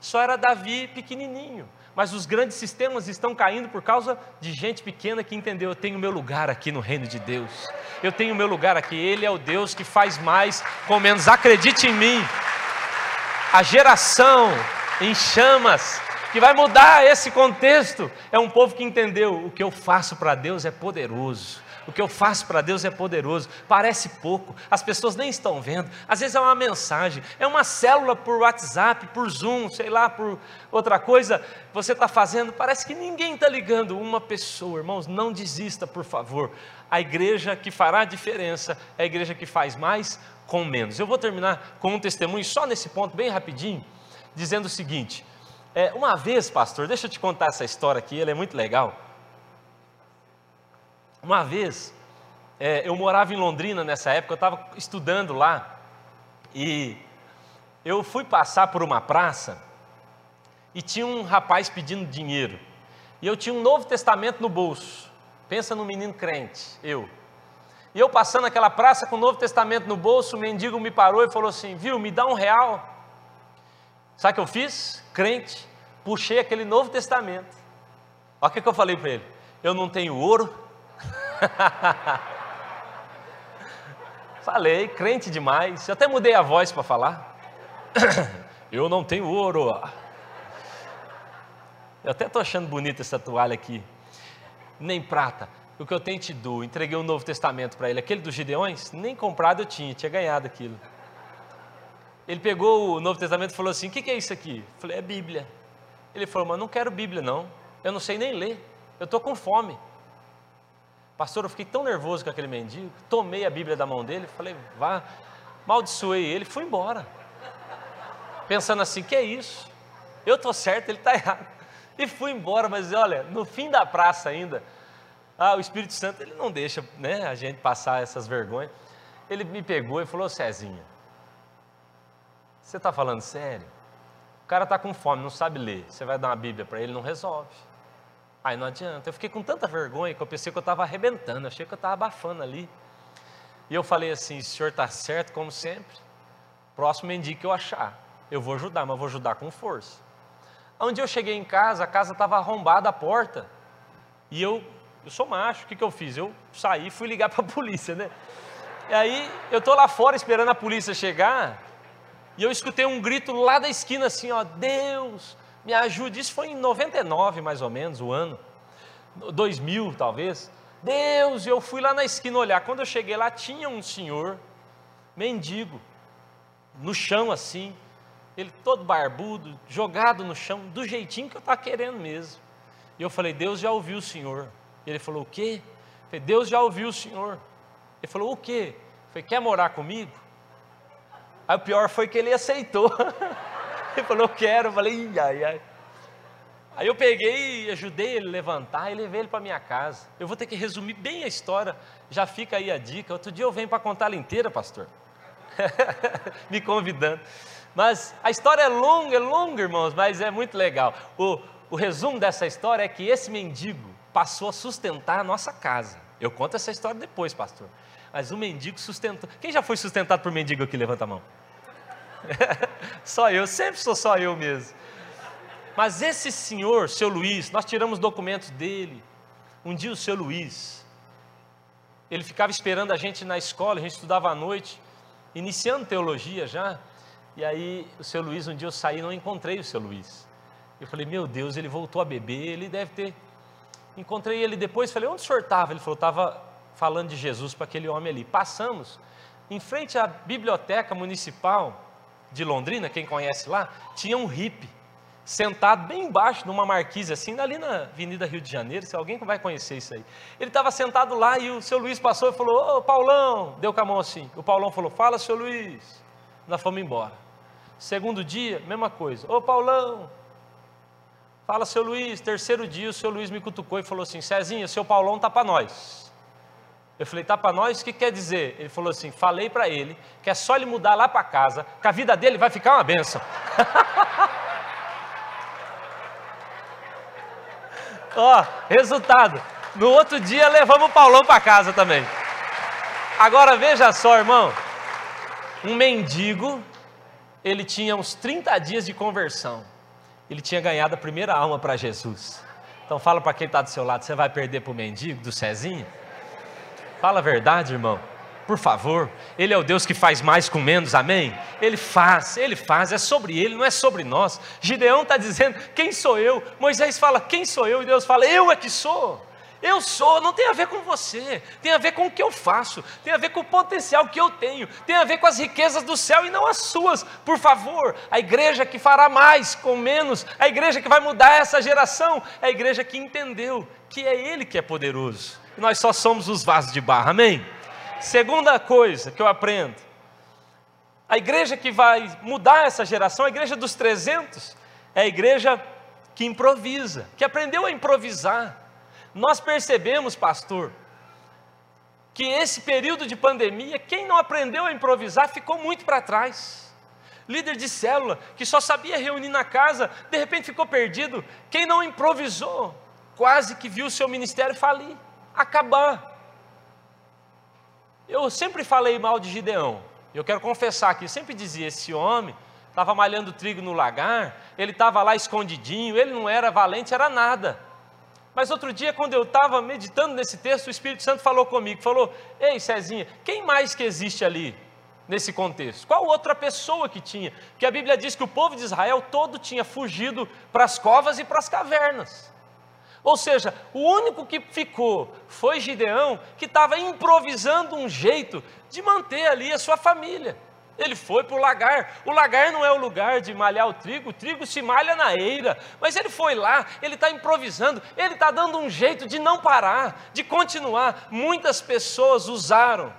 Só era Davi pequenininho mas os grandes sistemas estão caindo por causa de gente pequena que entendeu: eu tenho meu lugar aqui no reino de Deus, eu tenho meu lugar aqui, Ele é o Deus que faz mais com menos, acredite em mim. A geração em chamas que vai mudar esse contexto é um povo que entendeu: o que eu faço para Deus é poderoso. O que eu faço para Deus é poderoso. Parece pouco, as pessoas nem estão vendo. Às vezes é uma mensagem, é uma célula por WhatsApp, por Zoom, sei lá, por outra coisa. Você está fazendo, parece que ninguém está ligando. Uma pessoa, irmãos, não desista, por favor. A igreja que fará a diferença é a igreja que faz mais com menos. Eu vou terminar com um testemunho só nesse ponto, bem rapidinho, dizendo o seguinte. É, uma vez, pastor, deixa eu te contar essa história aqui, ela é muito legal. Uma vez, é, eu morava em Londrina nessa época, eu estava estudando lá, e eu fui passar por uma praça e tinha um rapaz pedindo dinheiro. E eu tinha um Novo Testamento no bolso. Pensa no menino crente, eu. E eu passando aquela praça com o Novo Testamento no bolso, o mendigo me parou e falou assim: Viu, me dá um real. Sabe o que eu fiz? Crente, puxei aquele Novo Testamento. Olha o que, eu falei para ele: Eu não tenho ouro, Falei, crente demais. Eu até mudei a voz para falar. Eu não tenho ouro. Eu até estou achando bonita essa toalha aqui. Nem prata. O que eu tenho te dou. Entreguei o um Novo Testamento para ele. Aquele dos Gideões, nem comprado eu tinha, tinha ganhado aquilo. Ele pegou o Novo Testamento e falou assim: O que, que é isso aqui? Eu falei: É Bíblia. Ele falou: Mas não quero Bíblia, não. Eu não sei nem ler. Eu estou com fome. Pastor, eu fiquei tão nervoso com aquele mendigo, tomei a Bíblia da mão dele, falei, vá, maldiçoei ele, fui embora. Pensando assim, que é isso? Eu estou certo, ele está errado. E fui embora, mas olha, no fim da praça ainda, ah, o Espírito Santo ele não deixa né, a gente passar essas vergonhas. Ele me pegou e falou, Cezinha, você está falando sério? O cara está com fome, não sabe ler. Você vai dar uma Bíblia para ele, não resolve. Aí não adianta. Eu fiquei com tanta vergonha que eu pensei que eu estava arrebentando, achei que eu estava abafando ali. E eu falei assim: o senhor está certo, como sempre. Próximo mendigo que eu achar, eu vou ajudar, mas vou ajudar com força. Dia eu cheguei em casa, a casa estava arrombada a porta. E eu, eu sou macho, o que, que eu fiz? Eu saí fui ligar para a polícia, né? E aí eu estou lá fora esperando a polícia chegar. E eu escutei um grito lá da esquina assim: ó, Deus, me ajude. Isso foi em 99, mais ou menos, o ano. 2000, talvez. Deus, eu fui lá na esquina olhar. Quando eu cheguei lá, tinha um senhor, mendigo, no chão assim, ele todo barbudo, jogado no chão, do jeitinho que eu estava querendo mesmo. E eu falei, Deus já ouviu o senhor. Ele falou, o quê? Falei, Deus já ouviu o senhor. Ele falou, o quê? Falei, quer morar comigo? Aí o pior foi que ele aceitou. Ele falou, quero. Eu falei, ai, ai. Aí eu peguei e ajudei ele a levantar e levei ele para minha casa. Eu vou ter que resumir bem a história, já fica aí a dica. Outro dia eu venho para contar ela inteira, pastor. Me convidando. Mas a história é longa, é longa, irmãos, mas é muito legal. O, o resumo dessa história é que esse mendigo passou a sustentar a nossa casa. Eu conto essa história depois, pastor. Mas o mendigo sustentou. Quem já foi sustentado por mendigo aqui? Levanta a mão. só eu, sempre sou só eu mesmo. Mas esse senhor, seu Luiz, nós tiramos documentos dele. Um dia o seu Luiz, ele ficava esperando a gente na escola, a gente estudava à noite, iniciando teologia já. E aí o seu Luiz, um dia eu saí e não encontrei o seu Luiz. Eu falei, meu Deus, ele voltou a beber, ele deve ter. Encontrei ele depois, falei, onde o senhor estava? Ele falou, estava falando de Jesus para aquele homem ali. Passamos, em frente à biblioteca municipal de Londrina, quem conhece lá, tinha um hippie, sentado bem embaixo numa marquise assim, ali na Avenida Rio de Janeiro, se alguém vai conhecer isso aí. Ele estava sentado lá e o seu Luiz passou e falou, ô Paulão, deu com a mão assim. O Paulão falou, fala seu Luiz. Nós fomos embora. Segundo dia, mesma coisa, ô Paulão, Fala, seu Luiz, terceiro dia o seu Luiz me cutucou e falou assim: Cezinha, seu Paulão tá para nós. Eu falei, tá para nós? O que quer dizer? Ele falou assim: falei para ele que é só ele mudar lá para casa, que a vida dele vai ficar uma benção. Ó, resultado. No outro dia levamos o Paulão para casa também. Agora veja só, irmão. Um mendigo, ele tinha uns 30 dias de conversão ele tinha ganhado a primeira alma para Jesus. Então fala para quem está do seu lado, você vai perder para o mendigo do Cezinho? Fala a verdade, irmão. Por favor, Ele é o Deus que faz mais com menos, amém? Ele faz, Ele faz, é sobre Ele, não é sobre nós. Gideão está dizendo: Quem sou eu? Moisés fala: Quem sou eu? E Deus fala: Eu é que sou. Eu sou, não tem a ver com você, tem a ver com o que eu faço, tem a ver com o potencial que eu tenho, tem a ver com as riquezas do céu e não as suas. Por favor, a igreja que fará mais com menos, a igreja que vai mudar essa geração, é a igreja que entendeu que é Ele que é poderoso e nós só somos os vasos de barro, amém? Segunda coisa que eu aprendo, a igreja que vai mudar essa geração, a igreja dos 300, é a igreja que improvisa, que aprendeu a improvisar nós percebemos, pastor, que esse período de pandemia, quem não aprendeu a improvisar ficou muito para trás. Líder de célula que só sabia reunir na casa, de repente ficou perdido. Quem não improvisou, quase que viu o seu ministério falir, acabar. Eu sempre falei mal de Gideão. Eu quero confessar que sempre dizia: esse homem estava malhando trigo no lagar, ele estava lá escondidinho, ele não era valente, era nada. Mas outro dia, quando eu estava meditando nesse texto, o Espírito Santo falou comigo, falou, ei Cezinha, quem mais que existe ali nesse contexto? Qual outra pessoa que tinha? Que a Bíblia diz que o povo de Israel todo tinha fugido para as covas e para as cavernas. Ou seja, o único que ficou foi Gideão, que estava improvisando um jeito de manter ali a sua família. Ele foi para o lagar. O lagar não é o lugar de malhar o trigo, o trigo se malha na eira. Mas ele foi lá, ele está improvisando, ele está dando um jeito de não parar, de continuar. Muitas pessoas usaram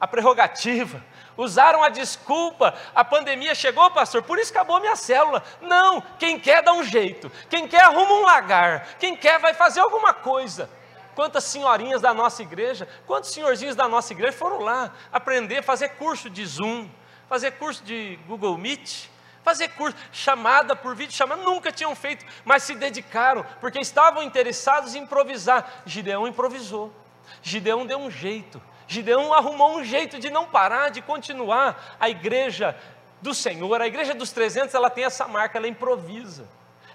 a prerrogativa, usaram a desculpa. A pandemia chegou, pastor, por isso acabou minha célula. Não, quem quer dá um jeito, quem quer arruma um lagar, quem quer vai fazer alguma coisa. Quantas senhorinhas da nossa igreja, quantos senhorzinhos da nossa igreja foram lá aprender fazer curso de Zoom, fazer curso de Google Meet, fazer curso, chamada por vídeo, chamada, nunca tinham feito, mas se dedicaram, porque estavam interessados em improvisar. Gideão improvisou, Gideão deu um jeito, Gideão arrumou um jeito de não parar, de continuar. A igreja do Senhor, a igreja dos 300, ela tem essa marca, ela improvisa.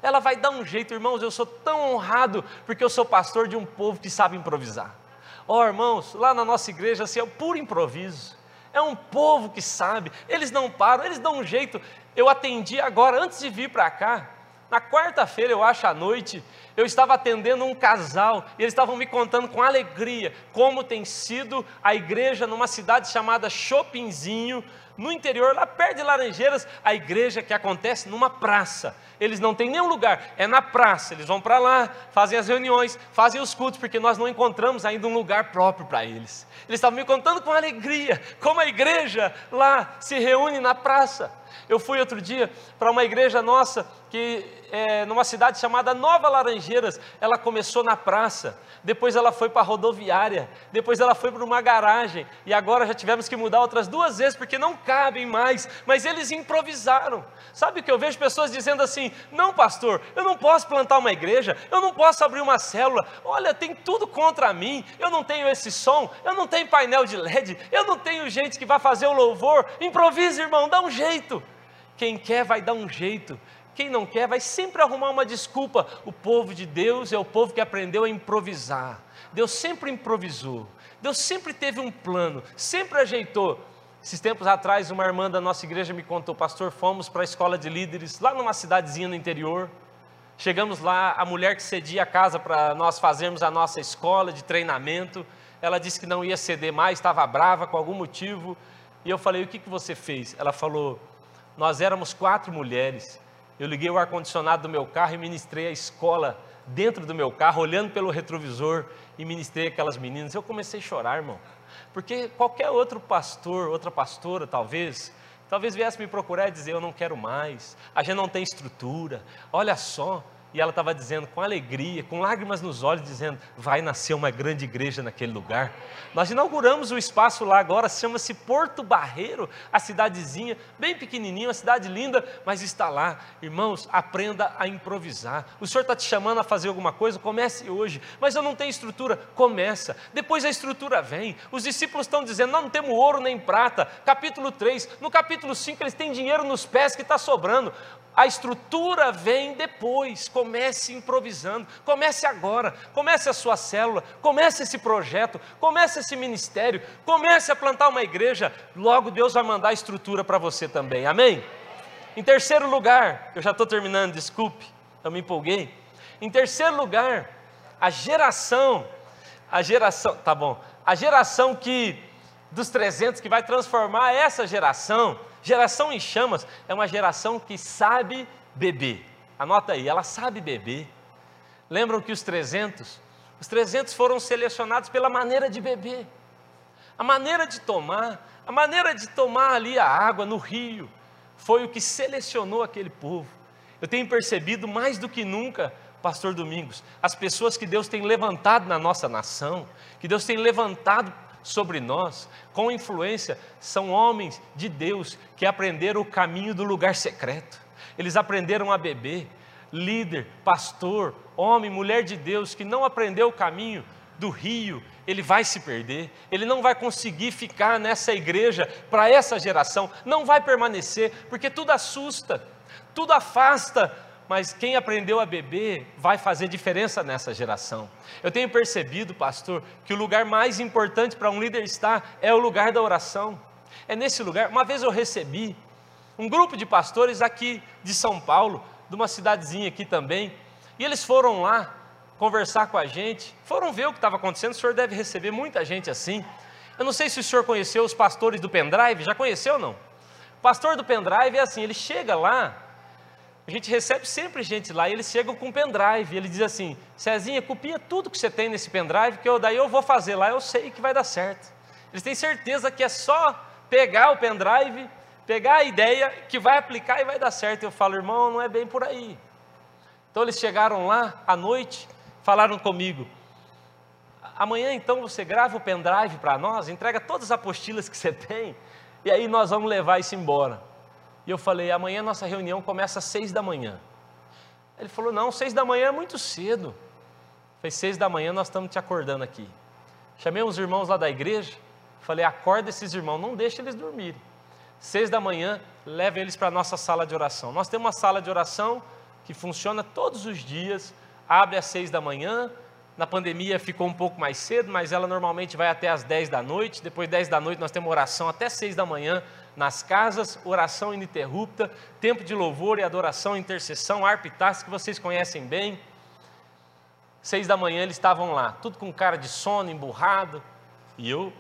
Ela vai dar um jeito, irmãos. Eu sou tão honrado porque eu sou pastor de um povo que sabe improvisar. Ó, oh, irmãos, lá na nossa igreja, assim, é o puro improviso. É um povo que sabe, eles não param, eles dão um jeito. Eu atendi agora, antes de vir para cá, na quarta-feira, eu acho, à noite, eu estava atendendo um casal e eles estavam me contando com alegria como tem sido a igreja numa cidade chamada Chopinzinho, no interior, lá perto de Laranjeiras, a igreja que acontece numa praça. Eles não têm nenhum lugar, é na praça. Eles vão para lá, fazem as reuniões, fazem os cultos, porque nós não encontramos ainda um lugar próprio para eles. Eles estavam me contando com alegria como a igreja lá se reúne na praça. Eu fui outro dia para uma igreja nossa que é, numa cidade chamada Nova Laranjeiras, ela começou na praça, depois ela foi para a rodoviária, depois ela foi para uma garagem, e agora já tivemos que mudar outras duas vezes porque não cabem mais, mas eles improvisaram. Sabe o que eu vejo pessoas dizendo assim: não, pastor, eu não posso plantar uma igreja, eu não posso abrir uma célula, olha, tem tudo contra mim, eu não tenho esse som, eu não tenho painel de LED, eu não tenho gente que vai fazer o louvor, improvisa, irmão, dá um jeito. Quem quer vai dar um jeito. Quem não quer vai sempre arrumar uma desculpa. O povo de Deus é o povo que aprendeu a improvisar. Deus sempre improvisou. Deus sempre teve um plano, sempre ajeitou. Esses tempos atrás, uma irmã da nossa igreja me contou, pastor, fomos para a escola de líderes, lá numa cidadezinha no interior. Chegamos lá, a mulher que cedia a casa para nós fazermos a nossa escola de treinamento, ela disse que não ia ceder mais, estava brava com algum motivo. E eu falei: O que, que você fez? Ela falou: Nós éramos quatro mulheres eu liguei o ar-condicionado do meu carro e ministrei a escola dentro do meu carro, olhando pelo retrovisor e ministrei aquelas meninas. Eu comecei a chorar, irmão, porque qualquer outro pastor, outra pastora, talvez, talvez viesse me procurar e dizer: Eu não quero mais, a gente não tem estrutura, olha só. E ela estava dizendo com alegria, com lágrimas nos olhos, dizendo: vai nascer uma grande igreja naquele lugar. Nós inauguramos um espaço lá agora, chama-se Porto Barreiro, a cidadezinha, bem pequenininha, uma cidade linda, mas está lá. Irmãos, aprenda a improvisar. O Senhor está te chamando a fazer alguma coisa, comece hoje. Mas eu não tenho estrutura, começa. Depois a estrutura vem. Os discípulos estão dizendo: nós não temos ouro nem prata. Capítulo 3, no capítulo 5, eles têm dinheiro nos pés que está sobrando. A estrutura vem depois. Comece improvisando. Comece agora. Comece a sua célula. Comece esse projeto. Comece esse ministério. Comece a plantar uma igreja. Logo Deus vai mandar a estrutura para você também. Amém? Em terceiro lugar, eu já estou terminando, desculpe, eu me empolguei. Em terceiro lugar, a geração, a geração, tá bom, a geração que dos 300 que vai transformar essa geração Geração em chamas é uma geração que sabe beber. Anota aí, ela sabe beber. Lembram que os 300, os 300 foram selecionados pela maneira de beber. A maneira de tomar, a maneira de tomar ali a água no rio, foi o que selecionou aquele povo. Eu tenho percebido mais do que nunca, Pastor Domingos, as pessoas que Deus tem levantado na nossa nação, que Deus tem levantado sobre nós, com influência, são homens de Deus que aprenderam o caminho do lugar secreto. Eles aprenderam a beber. Líder, pastor, homem, mulher de Deus que não aprendeu o caminho do rio, ele vai se perder, ele não vai conseguir ficar nessa igreja para essa geração, não vai permanecer, porque tudo assusta, tudo afasta mas quem aprendeu a beber vai fazer diferença nessa geração. Eu tenho percebido, pastor, que o lugar mais importante para um líder estar é o lugar da oração. É nesse lugar. Uma vez eu recebi um grupo de pastores aqui de São Paulo, de uma cidadezinha aqui também, e eles foram lá conversar com a gente, foram ver o que estava acontecendo. O senhor deve receber muita gente assim. Eu não sei se o senhor conheceu os pastores do pendrive, já conheceu ou não? O pastor do pendrive é assim, ele chega lá, a gente recebe sempre gente lá e eles chegam com pendrive. E ele diz assim: Cezinha, copia tudo que você tem nesse pendrive, que eu, daí eu vou fazer lá, eu sei que vai dar certo. Eles têm certeza que é só pegar o pendrive, pegar a ideia, que vai aplicar e vai dar certo. Eu falo, irmão, não é bem por aí. Então eles chegaram lá à noite, falaram comigo: amanhã então você grava o pendrive para nós, entrega todas as apostilas que você tem, e aí nós vamos levar isso embora. E eu falei, amanhã nossa reunião começa às seis da manhã. Ele falou, não, seis da manhã é muito cedo. Eu falei, seis da manhã nós estamos te acordando aqui. Chamei uns irmãos lá da igreja, falei, acorda esses irmãos, não deixe eles dormirem. Seis da manhã, leve eles para a nossa sala de oração. Nós temos uma sala de oração que funciona todos os dias, abre às seis da manhã, na pandemia ficou um pouco mais cedo, mas ela normalmente vai até às dez da noite. Depois dez da noite nós temos oração até seis da manhã nas casas, oração ininterrupta, tempo de louvor e adoração, intercessão, harpa que vocês conhecem bem. Seis da manhã eles estavam lá, tudo com cara de sono, emburrado, e eu,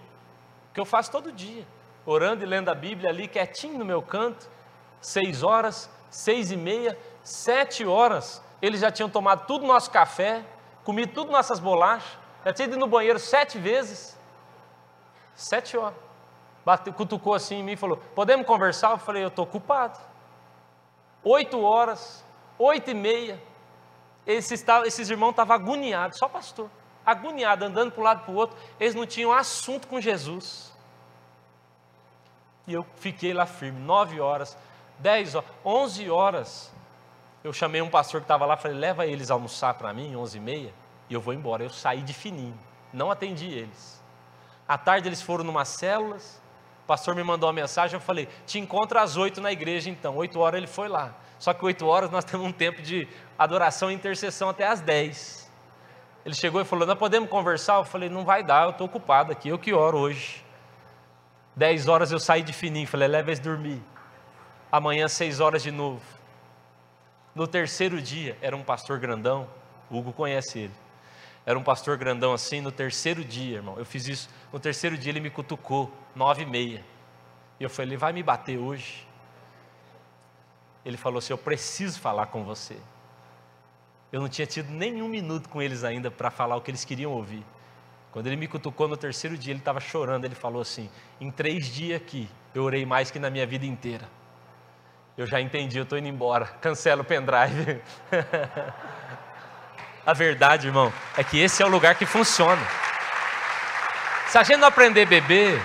que eu faço todo dia, orando e lendo a Bíblia ali, quietinho no meu canto, seis horas, seis e meia, sete horas, eles já tinham tomado tudo nosso café, comido tudo nossas bolachas, já tinha ido no banheiro sete vezes, sete horas. Bateu, cutucou assim em mim e falou: Podemos conversar? Eu falei: Eu estou ocupado. Oito horas, oito e meia. Esses, esses irmãos estavam agoniados, só pastor, agoniado, andando para um lado para o outro. Eles não tinham assunto com Jesus. E eu fiquei lá firme, nove horas, dez horas, onze horas. Eu chamei um pastor que estava lá, falei, leva eles almoçar para mim, onze e meia, e eu vou embora. Eu saí de fininho, não atendi eles. À tarde eles foram numa células, o pastor me mandou uma mensagem, eu falei, te encontro às oito na igreja então. Oito horas ele foi lá. Só que oito horas nós temos um tempo de adoração e intercessão até às dez. Ele chegou e falou, nós podemos conversar? Eu falei, não vai dar, eu estou ocupado aqui, eu que oro hoje. Dez horas eu saí de fininho, falei, leva eles dormir. Amanhã, seis horas de novo. No terceiro dia, era um pastor grandão, Hugo conhece ele. Era um pastor grandão assim, no terceiro dia, irmão. Eu fiz isso. No terceiro dia ele me cutucou, nove e meia. E eu falei, ele vai me bater hoje. Ele falou assim: Eu preciso falar com você. Eu não tinha tido nenhum minuto com eles ainda para falar o que eles queriam ouvir. Quando ele me cutucou no terceiro dia, ele estava chorando. Ele falou assim: Em três dias aqui, eu orei mais que na minha vida inteira. Eu já entendi, eu estou indo embora. Cancela o pendrive. a verdade, irmão, é que esse é o lugar que funciona. Se a gente não aprender a beber,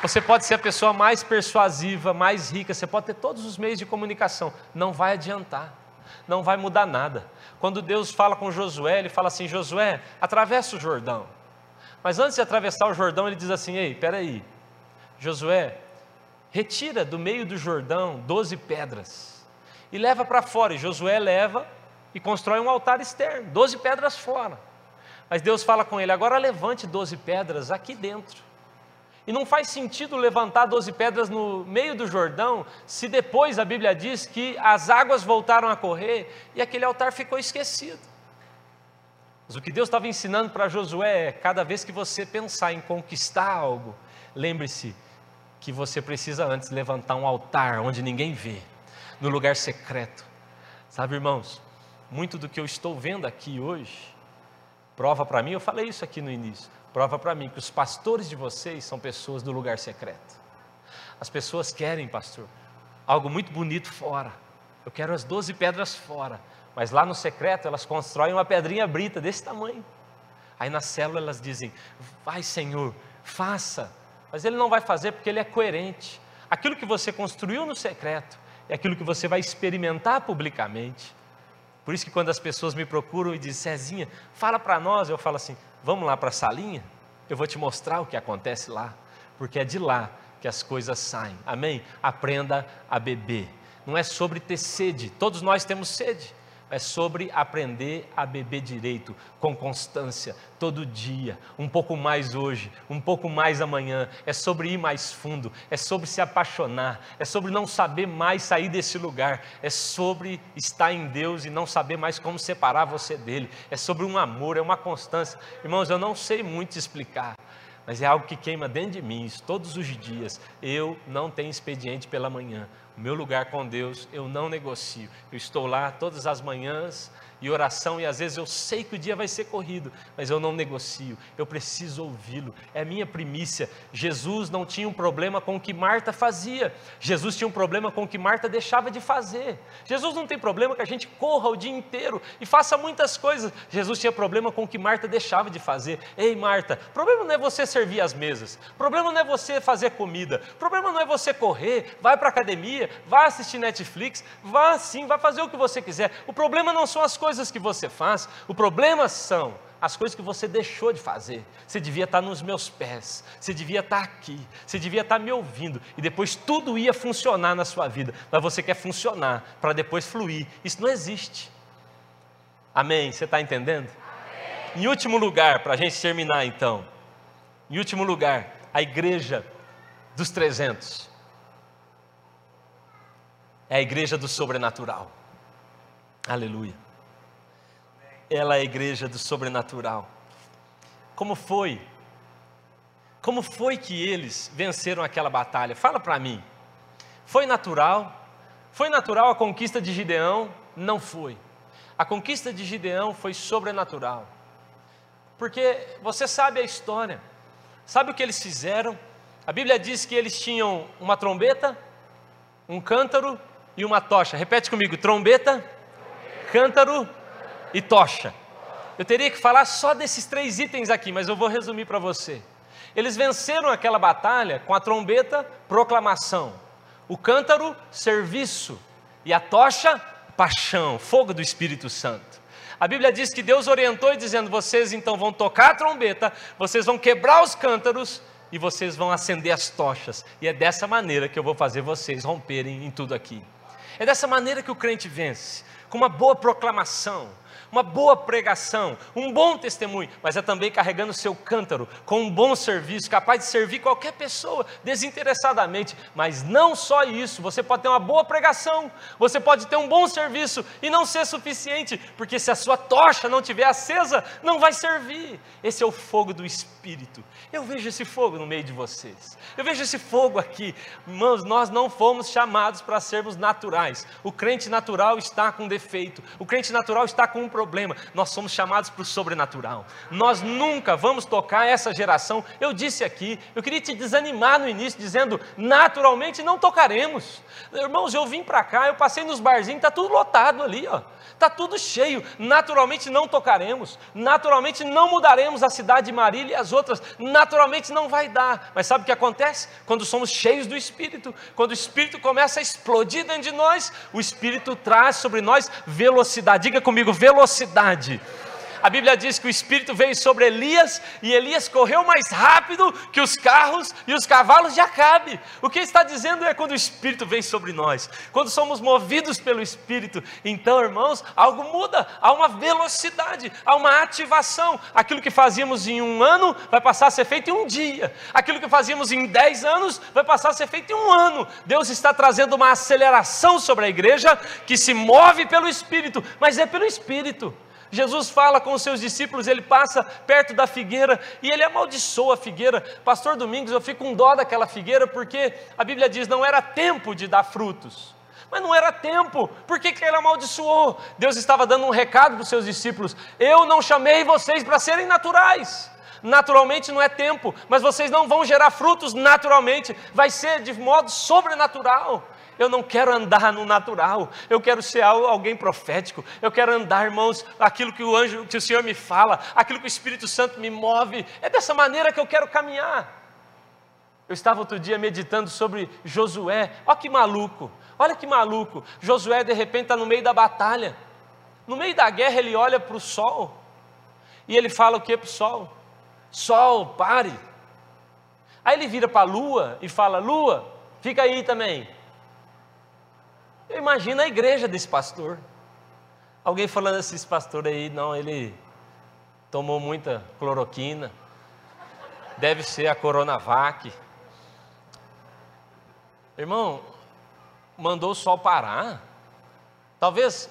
você pode ser a pessoa mais persuasiva, mais rica, você pode ter todos os meios de comunicação, não vai adiantar, não vai mudar nada. Quando Deus fala com Josué, ele fala assim: Josué, atravessa o Jordão. Mas antes de atravessar o Jordão, ele diz assim: Ei, peraí, Josué, retira do meio do Jordão doze pedras e leva para fora. E Josué leva e constrói um altar externo, doze pedras fora. Mas Deus fala com ele: agora levante doze pedras aqui dentro. E não faz sentido levantar doze pedras no meio do Jordão, se depois a Bíblia diz que as águas voltaram a correr e aquele altar ficou esquecido. Mas o que Deus estava ensinando para Josué é: cada vez que você pensar em conquistar algo, lembre-se que você precisa antes levantar um altar onde ninguém vê, no lugar secreto. Sabe, irmãos, muito do que eu estou vendo aqui hoje, prova para mim, eu falei isso aqui no início, prova para mim que os pastores de vocês são pessoas do lugar secreto. As pessoas querem, pastor, algo muito bonito fora. Eu quero as doze pedras fora. Mas lá no secreto elas constroem uma pedrinha brita desse tamanho. Aí na célula elas dizem: Vai, Senhor, faça. Mas ele não vai fazer porque ele é coerente. Aquilo que você construiu no secreto é aquilo que você vai experimentar publicamente. Por isso que quando as pessoas me procuram e dizem, Cezinha, fala para nós, eu falo assim: vamos lá para a salinha, eu vou te mostrar o que acontece lá, porque é de lá que as coisas saem. Amém? Aprenda a beber. Não é sobre ter sede, todos nós temos sede é sobre aprender a beber direito, com constância, todo dia, um pouco mais hoje, um pouco mais amanhã. É sobre ir mais fundo, é sobre se apaixonar, é sobre não saber mais sair desse lugar, é sobre estar em Deus e não saber mais como separar você dele. É sobre um amor, é uma constância. Irmãos, eu não sei muito explicar, mas é algo que queima dentro de mim todos os dias. Eu não tenho expediente pela manhã. O meu lugar com Deus, eu não negocio. Eu estou lá todas as manhãs e oração, e às vezes eu sei que o dia vai ser corrido, mas eu não negocio, eu preciso ouvi-lo, é minha primícia. Jesus não tinha um problema com o que Marta fazia, Jesus tinha um problema com o que Marta deixava de fazer. Jesus não tem problema que a gente corra o dia inteiro e faça muitas coisas, Jesus tinha problema com o que Marta deixava de fazer. Ei, Marta, problema não é você servir as mesas, problema não é você fazer comida, problema não é você correr, vai para a academia, vai assistir Netflix, vá sim, vai fazer o que você quiser, o problema não são as coisas coisas que você faz, o problema são as coisas que você deixou de fazer. Você devia estar nos meus pés, você devia estar aqui, você devia estar me ouvindo, e depois tudo ia funcionar na sua vida, mas você quer funcionar para depois fluir. Isso não existe. Amém? Você está entendendo? Amém. Em último lugar, para a gente terminar então, em último lugar, a igreja dos 300 é a igreja do sobrenatural. Aleluia ela é a igreja do sobrenatural. Como foi? Como foi que eles venceram aquela batalha? Fala para mim. Foi natural? Foi natural a conquista de Gideão? Não foi. A conquista de Gideão foi sobrenatural. Porque você sabe a história, sabe o que eles fizeram? A Bíblia diz que eles tinham uma trombeta, um cântaro e uma tocha. Repete comigo: trombeta, cântaro e tocha. Eu teria que falar só desses três itens aqui, mas eu vou resumir para você. Eles venceram aquela batalha com a trombeta, proclamação, o cântaro, serviço, e a tocha, paixão, fogo do Espírito Santo. A Bíblia diz que Deus orientou dizendo: vocês então vão tocar a trombeta, vocês vão quebrar os cântaros e vocês vão acender as tochas. E é dessa maneira que eu vou fazer vocês romperem em tudo aqui. É dessa maneira que o crente vence, com uma boa proclamação, uma boa pregação, um bom testemunho, mas é também carregando o seu cântaro com um bom serviço, capaz de servir qualquer pessoa desinteressadamente. Mas não só isso, você pode ter uma boa pregação, você pode ter um bom serviço e não ser suficiente, porque se a sua tocha não estiver acesa, não vai servir. Esse é o fogo do Espírito. Eu vejo esse fogo no meio de vocês. Eu vejo esse fogo aqui. Irmãos, nós não fomos chamados para sermos naturais. O crente natural está com defeito. O crente natural está com um problema. Nós somos chamados para o sobrenatural. Nós nunca vamos tocar essa geração. Eu disse aqui, eu queria te desanimar no início, dizendo: naturalmente não tocaremos. Irmãos, eu vim para cá, eu passei nos barzinhos, está tudo lotado ali, ó. Está tudo cheio. Naturalmente não tocaremos. Naturalmente não mudaremos a cidade de Marília e as outras. Naturalmente não vai dar. Mas sabe o que acontece? Quando somos cheios do Espírito, quando o Espírito começa a explodir dentro de nós, o Espírito traz sobre nós velocidade. Diga comigo, velocidade velocidade. A Bíblia diz que o Espírito veio sobre Elias e Elias correu mais rápido que os carros e os cavalos de Acabe. O que está dizendo é quando o Espírito vem sobre nós, quando somos movidos pelo Espírito, então, irmãos, algo muda, há uma velocidade, há uma ativação. Aquilo que fazíamos em um ano vai passar a ser feito em um dia, aquilo que fazíamos em dez anos vai passar a ser feito em um ano. Deus está trazendo uma aceleração sobre a igreja que se move pelo Espírito, mas é pelo Espírito. Jesus fala com os seus discípulos, ele passa perto da figueira e ele amaldiçoa a figueira. Pastor Domingos, eu fico com dó daquela figueira porque a Bíblia diz não era tempo de dar frutos. Mas não era tempo, por que, que ele amaldiçoou? Deus estava dando um recado para os seus discípulos: Eu não chamei vocês para serem naturais. Naturalmente não é tempo, mas vocês não vão gerar frutos naturalmente, vai ser de modo sobrenatural. Eu não quero andar no natural, eu quero ser alguém profético, eu quero andar, irmãos, aquilo que o anjo, que o Senhor me fala, aquilo que o Espírito Santo me move, é dessa maneira que eu quero caminhar. Eu estava outro dia meditando sobre Josué, olha que maluco, olha que maluco. Josué de repente está no meio da batalha, no meio da guerra ele olha para o sol, e ele fala o que para o sol? Sol, pare. Aí ele vira para a lua e fala: Lua, fica aí também. Eu imagino a igreja desse pastor. Alguém falando assim, esse pastor aí, não, ele tomou muita cloroquina. Deve ser a Coronavac. Irmão, mandou o sol parar. Talvez,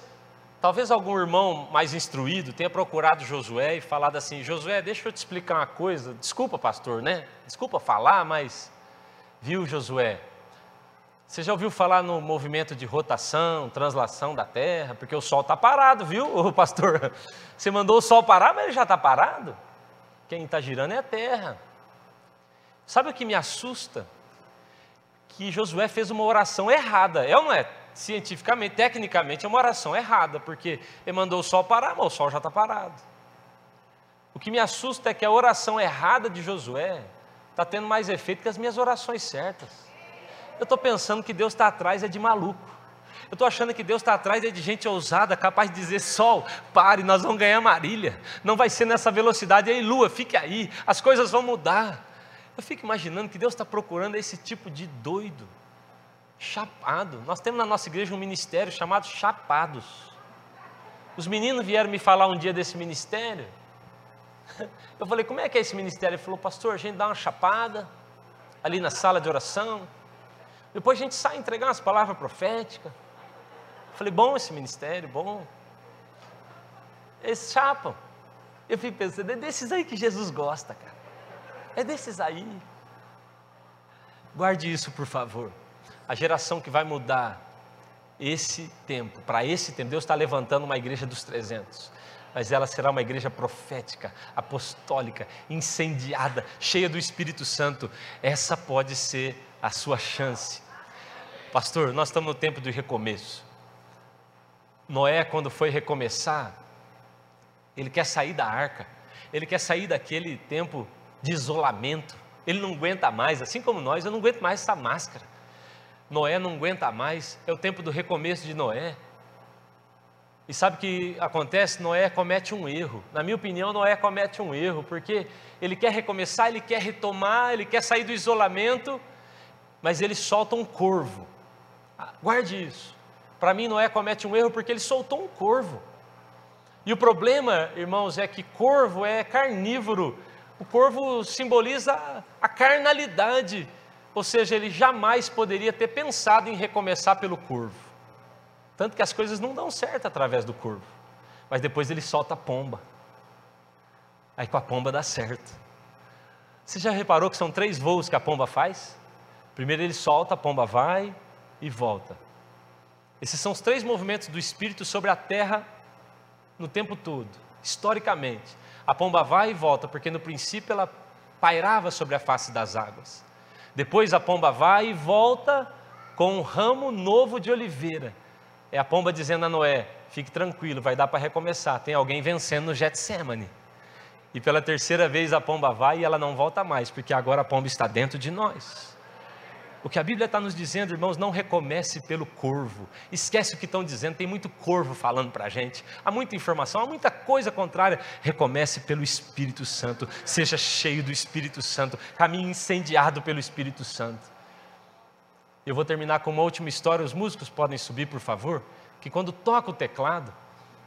talvez algum irmão mais instruído tenha procurado Josué e falado assim: Josué, deixa eu te explicar uma coisa. Desculpa, pastor, né? Desculpa falar, mas viu, Josué? Você já ouviu falar no movimento de rotação, translação da Terra? Porque o Sol está parado, viu, pastor? Você mandou o Sol parar, mas ele já está parado. Quem está girando é a Terra. Sabe o que me assusta? Que Josué fez uma oração errada. É ou não é? Cientificamente, tecnicamente, é uma oração errada, porque ele mandou o Sol parar, mas o Sol já está parado. O que me assusta é que a oração errada de Josué está tendo mais efeito que as minhas orações certas. Eu estou pensando que Deus está atrás é de maluco. Eu estou achando que Deus está atrás é de gente ousada, capaz de dizer: Sol, pare, nós vamos ganhar Marília. Não vai ser nessa velocidade. Ei, Lua, fique aí, as coisas vão mudar. Eu fico imaginando que Deus está procurando esse tipo de doido, chapado. Nós temos na nossa igreja um ministério chamado Chapados. Os meninos vieram me falar um dia desse ministério. Eu falei: Como é que é esse ministério? Ele falou: Pastor, a gente dá uma chapada ali na sala de oração depois a gente sai entregar umas palavras proféticas. Falei, bom esse ministério, bom. Eles chapam. Eu fico pensando, é desses aí que Jesus gosta, cara. É desses aí. Guarde isso, por favor. A geração que vai mudar esse tempo, para esse tempo, Deus está levantando uma igreja dos 300. mas ela será uma igreja profética, apostólica, incendiada, cheia do Espírito Santo. Essa pode ser a sua chance. Pastor, nós estamos no tempo do recomeço. Noé, quando foi recomeçar, ele quer sair da arca, ele quer sair daquele tempo de isolamento, ele não aguenta mais, assim como nós, eu não aguento mais essa máscara. Noé não aguenta mais, é o tempo do recomeço de Noé. E sabe o que acontece? Noé comete um erro. Na minha opinião, Noé comete um erro, porque ele quer recomeçar, ele quer retomar, ele quer sair do isolamento, mas ele solta um corvo. Ah, guarde isso. Para mim, Noé comete um erro porque ele soltou um corvo. E o problema, irmãos, é que corvo é carnívoro. O corvo simboliza a carnalidade, ou seja, ele jamais poderia ter pensado em recomeçar pelo corvo. Tanto que as coisas não dão certo através do corvo. Mas depois ele solta a pomba. Aí com a pomba dá certo. Você já reparou que são três voos que a pomba faz? Primeiro ele solta, a pomba vai e volta. Esses são os três movimentos do Espírito sobre a terra no tempo todo, historicamente. A pomba vai e volta, porque no princípio ela pairava sobre a face das águas. Depois a pomba vai e volta com um ramo novo de oliveira é a pomba dizendo a Noé: fique tranquilo, vai dar para recomeçar. Tem alguém vencendo no Getsemane. E pela terceira vez a pomba vai e ela não volta mais, porque agora a pomba está dentro de nós. O que a Bíblia está nos dizendo, irmãos, não recomece pelo corvo. Esquece o que estão dizendo, tem muito corvo falando para a gente. Há muita informação, há muita coisa contrária. Recomece pelo Espírito Santo. Seja cheio do Espírito Santo. Caminhe incendiado pelo Espírito Santo. Eu vou terminar com uma última história. Os músicos podem subir, por favor. Que quando toca o teclado,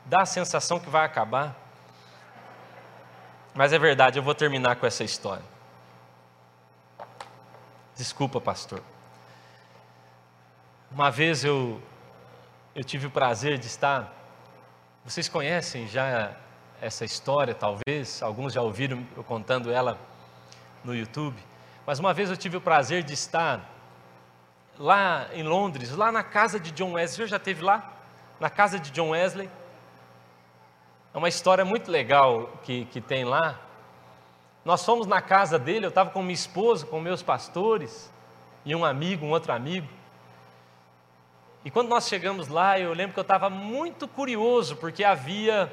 dá a sensação que vai acabar. Mas é verdade, eu vou terminar com essa história. Desculpa, pastor. Uma vez eu, eu tive o prazer de estar. Vocês conhecem já essa história, talvez, alguns já ouviram eu contando ela no YouTube. Mas uma vez eu tive o prazer de estar lá em Londres, lá na casa de John Wesley. Você já esteve lá? Na casa de John Wesley. É uma história muito legal que, que tem lá. Nós fomos na casa dele, eu estava com minha esposa, com meus pastores, e um amigo, um outro amigo. E quando nós chegamos lá, eu lembro que eu estava muito curioso, porque havia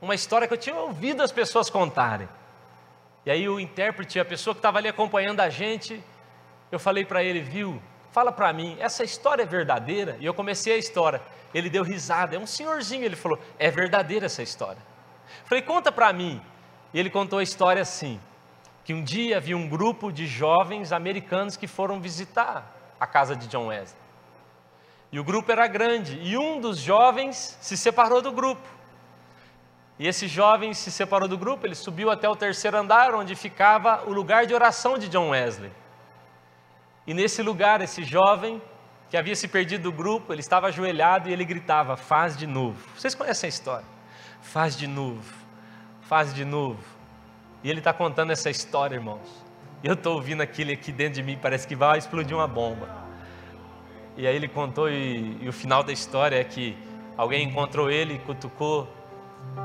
uma história que eu tinha ouvido as pessoas contarem. E aí o intérprete, a pessoa que estava ali acompanhando a gente, eu falei para ele, viu? Fala para mim, essa história é verdadeira? E eu comecei a história. Ele deu risada, é um senhorzinho, ele falou, é verdadeira essa história. falei, conta para mim. E ele contou a história assim: que um dia havia um grupo de jovens americanos que foram visitar a casa de John Wesley. E o grupo era grande, e um dos jovens se separou do grupo. E esse jovem se separou do grupo, ele subiu até o terceiro andar, onde ficava o lugar de oração de John Wesley. E nesse lugar, esse jovem que havia se perdido do grupo, ele estava ajoelhado e ele gritava: Faz de novo. Vocês conhecem a história? Faz de novo, faz de novo. E ele está contando essa história, irmãos. Eu estou ouvindo aquilo aqui dentro de mim, parece que vai explodir uma bomba. E aí ele contou, e, e o final da história é que alguém encontrou ele, cutucou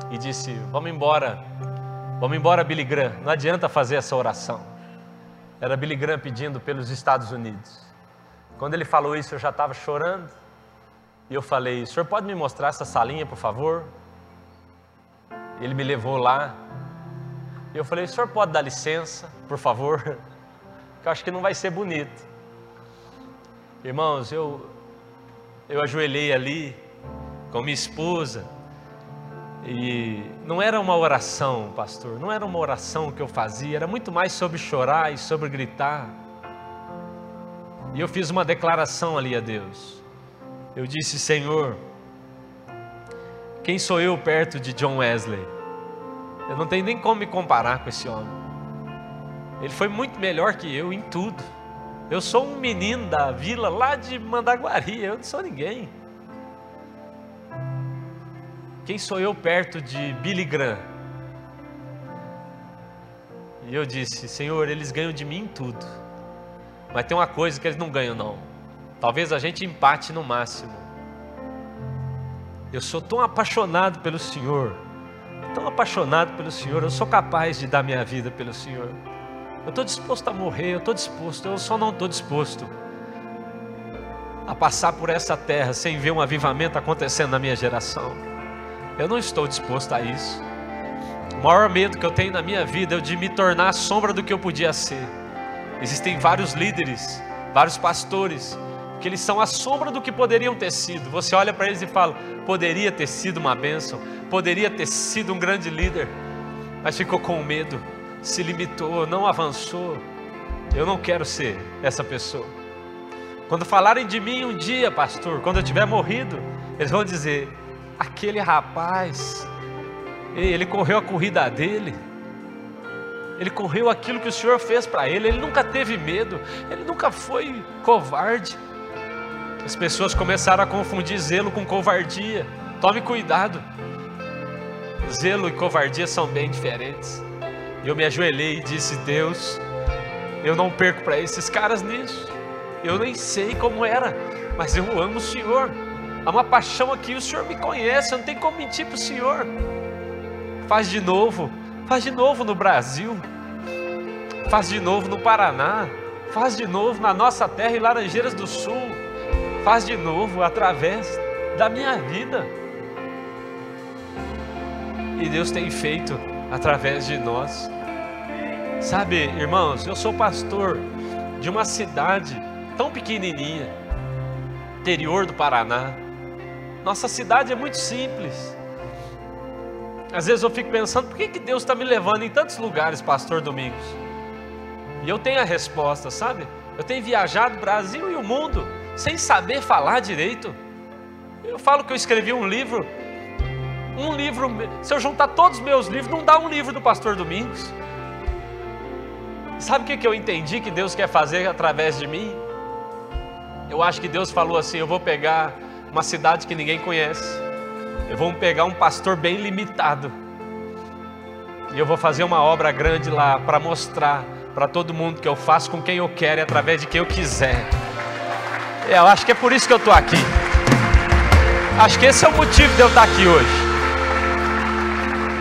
e disse: Vamos embora, vamos embora, Billy Graham, não adianta fazer essa oração. Era Billy Graham pedindo pelos Estados Unidos. Quando ele falou isso, eu já estava chorando. E eu falei: O senhor pode me mostrar essa salinha, por favor? Ele me levou lá. E eu falei: O senhor pode dar licença, por favor? Que eu acho que não vai ser bonito. Irmãos, eu, eu ajoelhei ali com minha esposa. E não era uma oração, pastor, não era uma oração que eu fazia, era muito mais sobre chorar e sobre gritar. E eu fiz uma declaração ali a Deus. Eu disse: Senhor, quem sou eu perto de John Wesley? Eu não tenho nem como me comparar com esse homem. Ele foi muito melhor que eu em tudo. Eu sou um menino da vila lá de Mandaguari, eu não sou ninguém. Quem sou eu perto de Billy Graham? E eu disse: Senhor, eles ganham de mim tudo. Mas tem uma coisa que eles não ganham, não. Talvez a gente empate no máximo. Eu sou tão apaixonado pelo Senhor, tão apaixonado pelo Senhor, eu sou capaz de dar minha vida pelo Senhor. Eu estou disposto a morrer, eu estou disposto, eu só não estou disposto a passar por essa terra sem ver um avivamento acontecendo na minha geração. Eu não estou disposto a isso. O maior medo que eu tenho na minha vida é de me tornar a sombra do que eu podia ser. Existem vários líderes, vários pastores, que eles são a sombra do que poderiam ter sido. Você olha para eles e fala: poderia ter sido uma bênção, poderia ter sido um grande líder, mas ficou com medo, se limitou, não avançou. Eu não quero ser essa pessoa. Quando falarem de mim um dia, pastor, quando eu tiver morrido, eles vão dizer: aquele rapaz, ele correu a corrida dele, ele correu aquilo que o Senhor fez para ele, ele nunca teve medo, ele nunca foi covarde. As pessoas começaram a confundir zelo com covardia. Tome cuidado. Zelo e covardia são bem diferentes. Eu me ajoelhei e disse: Deus, eu não perco para esses caras nisso. Eu nem sei como era, mas eu amo o Senhor. Há uma paixão aqui, o Senhor me conhece, eu não tenho como mentir para o Senhor. Faz de novo, faz de novo no Brasil, faz de novo no Paraná, faz de novo na nossa terra em Laranjeiras do Sul, faz de novo através da minha vida. E Deus tem feito através de nós. Sabe, irmãos, eu sou pastor de uma cidade tão pequenininha, interior do Paraná. Nossa cidade é muito simples. Às vezes eu fico pensando, por que, que Deus está me levando em tantos lugares, Pastor Domingos? E eu tenho a resposta, sabe? Eu tenho viajado o Brasil e o mundo sem saber falar direito. Eu falo que eu escrevi um livro, um livro, se eu juntar todos os meus livros, não dá um livro do Pastor Domingos. Sabe o que, eu entendi que Deus quer fazer através de mim? Eu acho que Deus falou assim: eu vou pegar uma cidade que ninguém conhece, eu vou pegar um pastor bem limitado, e eu vou fazer uma obra grande lá para mostrar para todo mundo que eu faço com quem eu quero e através de quem eu quiser. É, eu acho que é por isso que eu estou aqui. Acho que esse é o motivo de eu estar aqui hoje.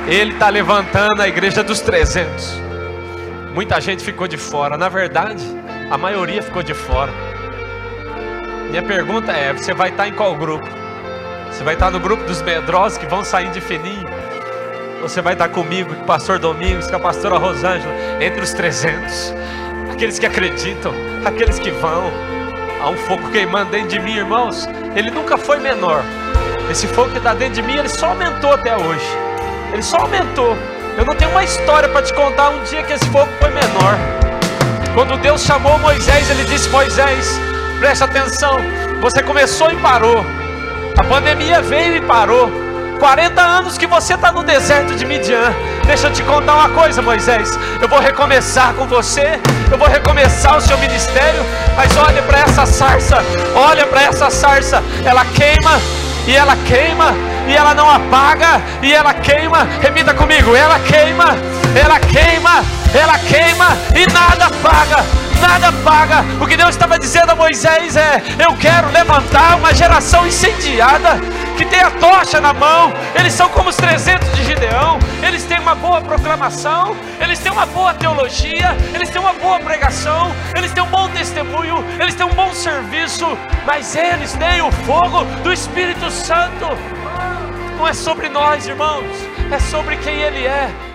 Ele está levantando a igreja dos 300. Muita gente ficou de fora. Na verdade, a maioria ficou de fora. Minha pergunta é: você vai estar em qual grupo? Você vai estar no grupo dos medrosos que vão sair de fininho? Você vai estar comigo, com o pastor Domingos, com a pastora Rosângela, entre os 300. Aqueles que acreditam, aqueles que vão. Há um fogo queimando dentro de mim, irmãos. Ele nunca foi menor. Esse fogo que está dentro de mim, ele só aumentou até hoje. Ele só aumentou. Eu não tenho uma história para te contar um dia que esse fogo foi menor. Quando Deus chamou Moisés, ele disse: Moisés, Preste atenção, você começou e parou. A pandemia veio e parou. 40 anos que você está no deserto de Midian. Deixa eu te contar uma coisa, Moisés. Eu vou recomeçar com você. Eu vou recomeçar o seu ministério. Mas olha para essa sarça. Olha para essa sarça. Ela queima e ela queima e ela não apaga e ela queima. Repita comigo: ela queima, ela queima, ela queima e nada apaga nada paga. O que Deus estava dizendo a Moisés é: Eu quero levantar uma geração incendiada, que tem a tocha na mão. Eles são como os 300 de Gideão, eles têm uma boa proclamação, eles têm uma boa teologia, eles têm uma boa pregação, eles têm um bom testemunho, eles têm um bom serviço, mas eles têm o fogo do Espírito Santo. Não é sobre nós, irmãos, é sobre quem Ele é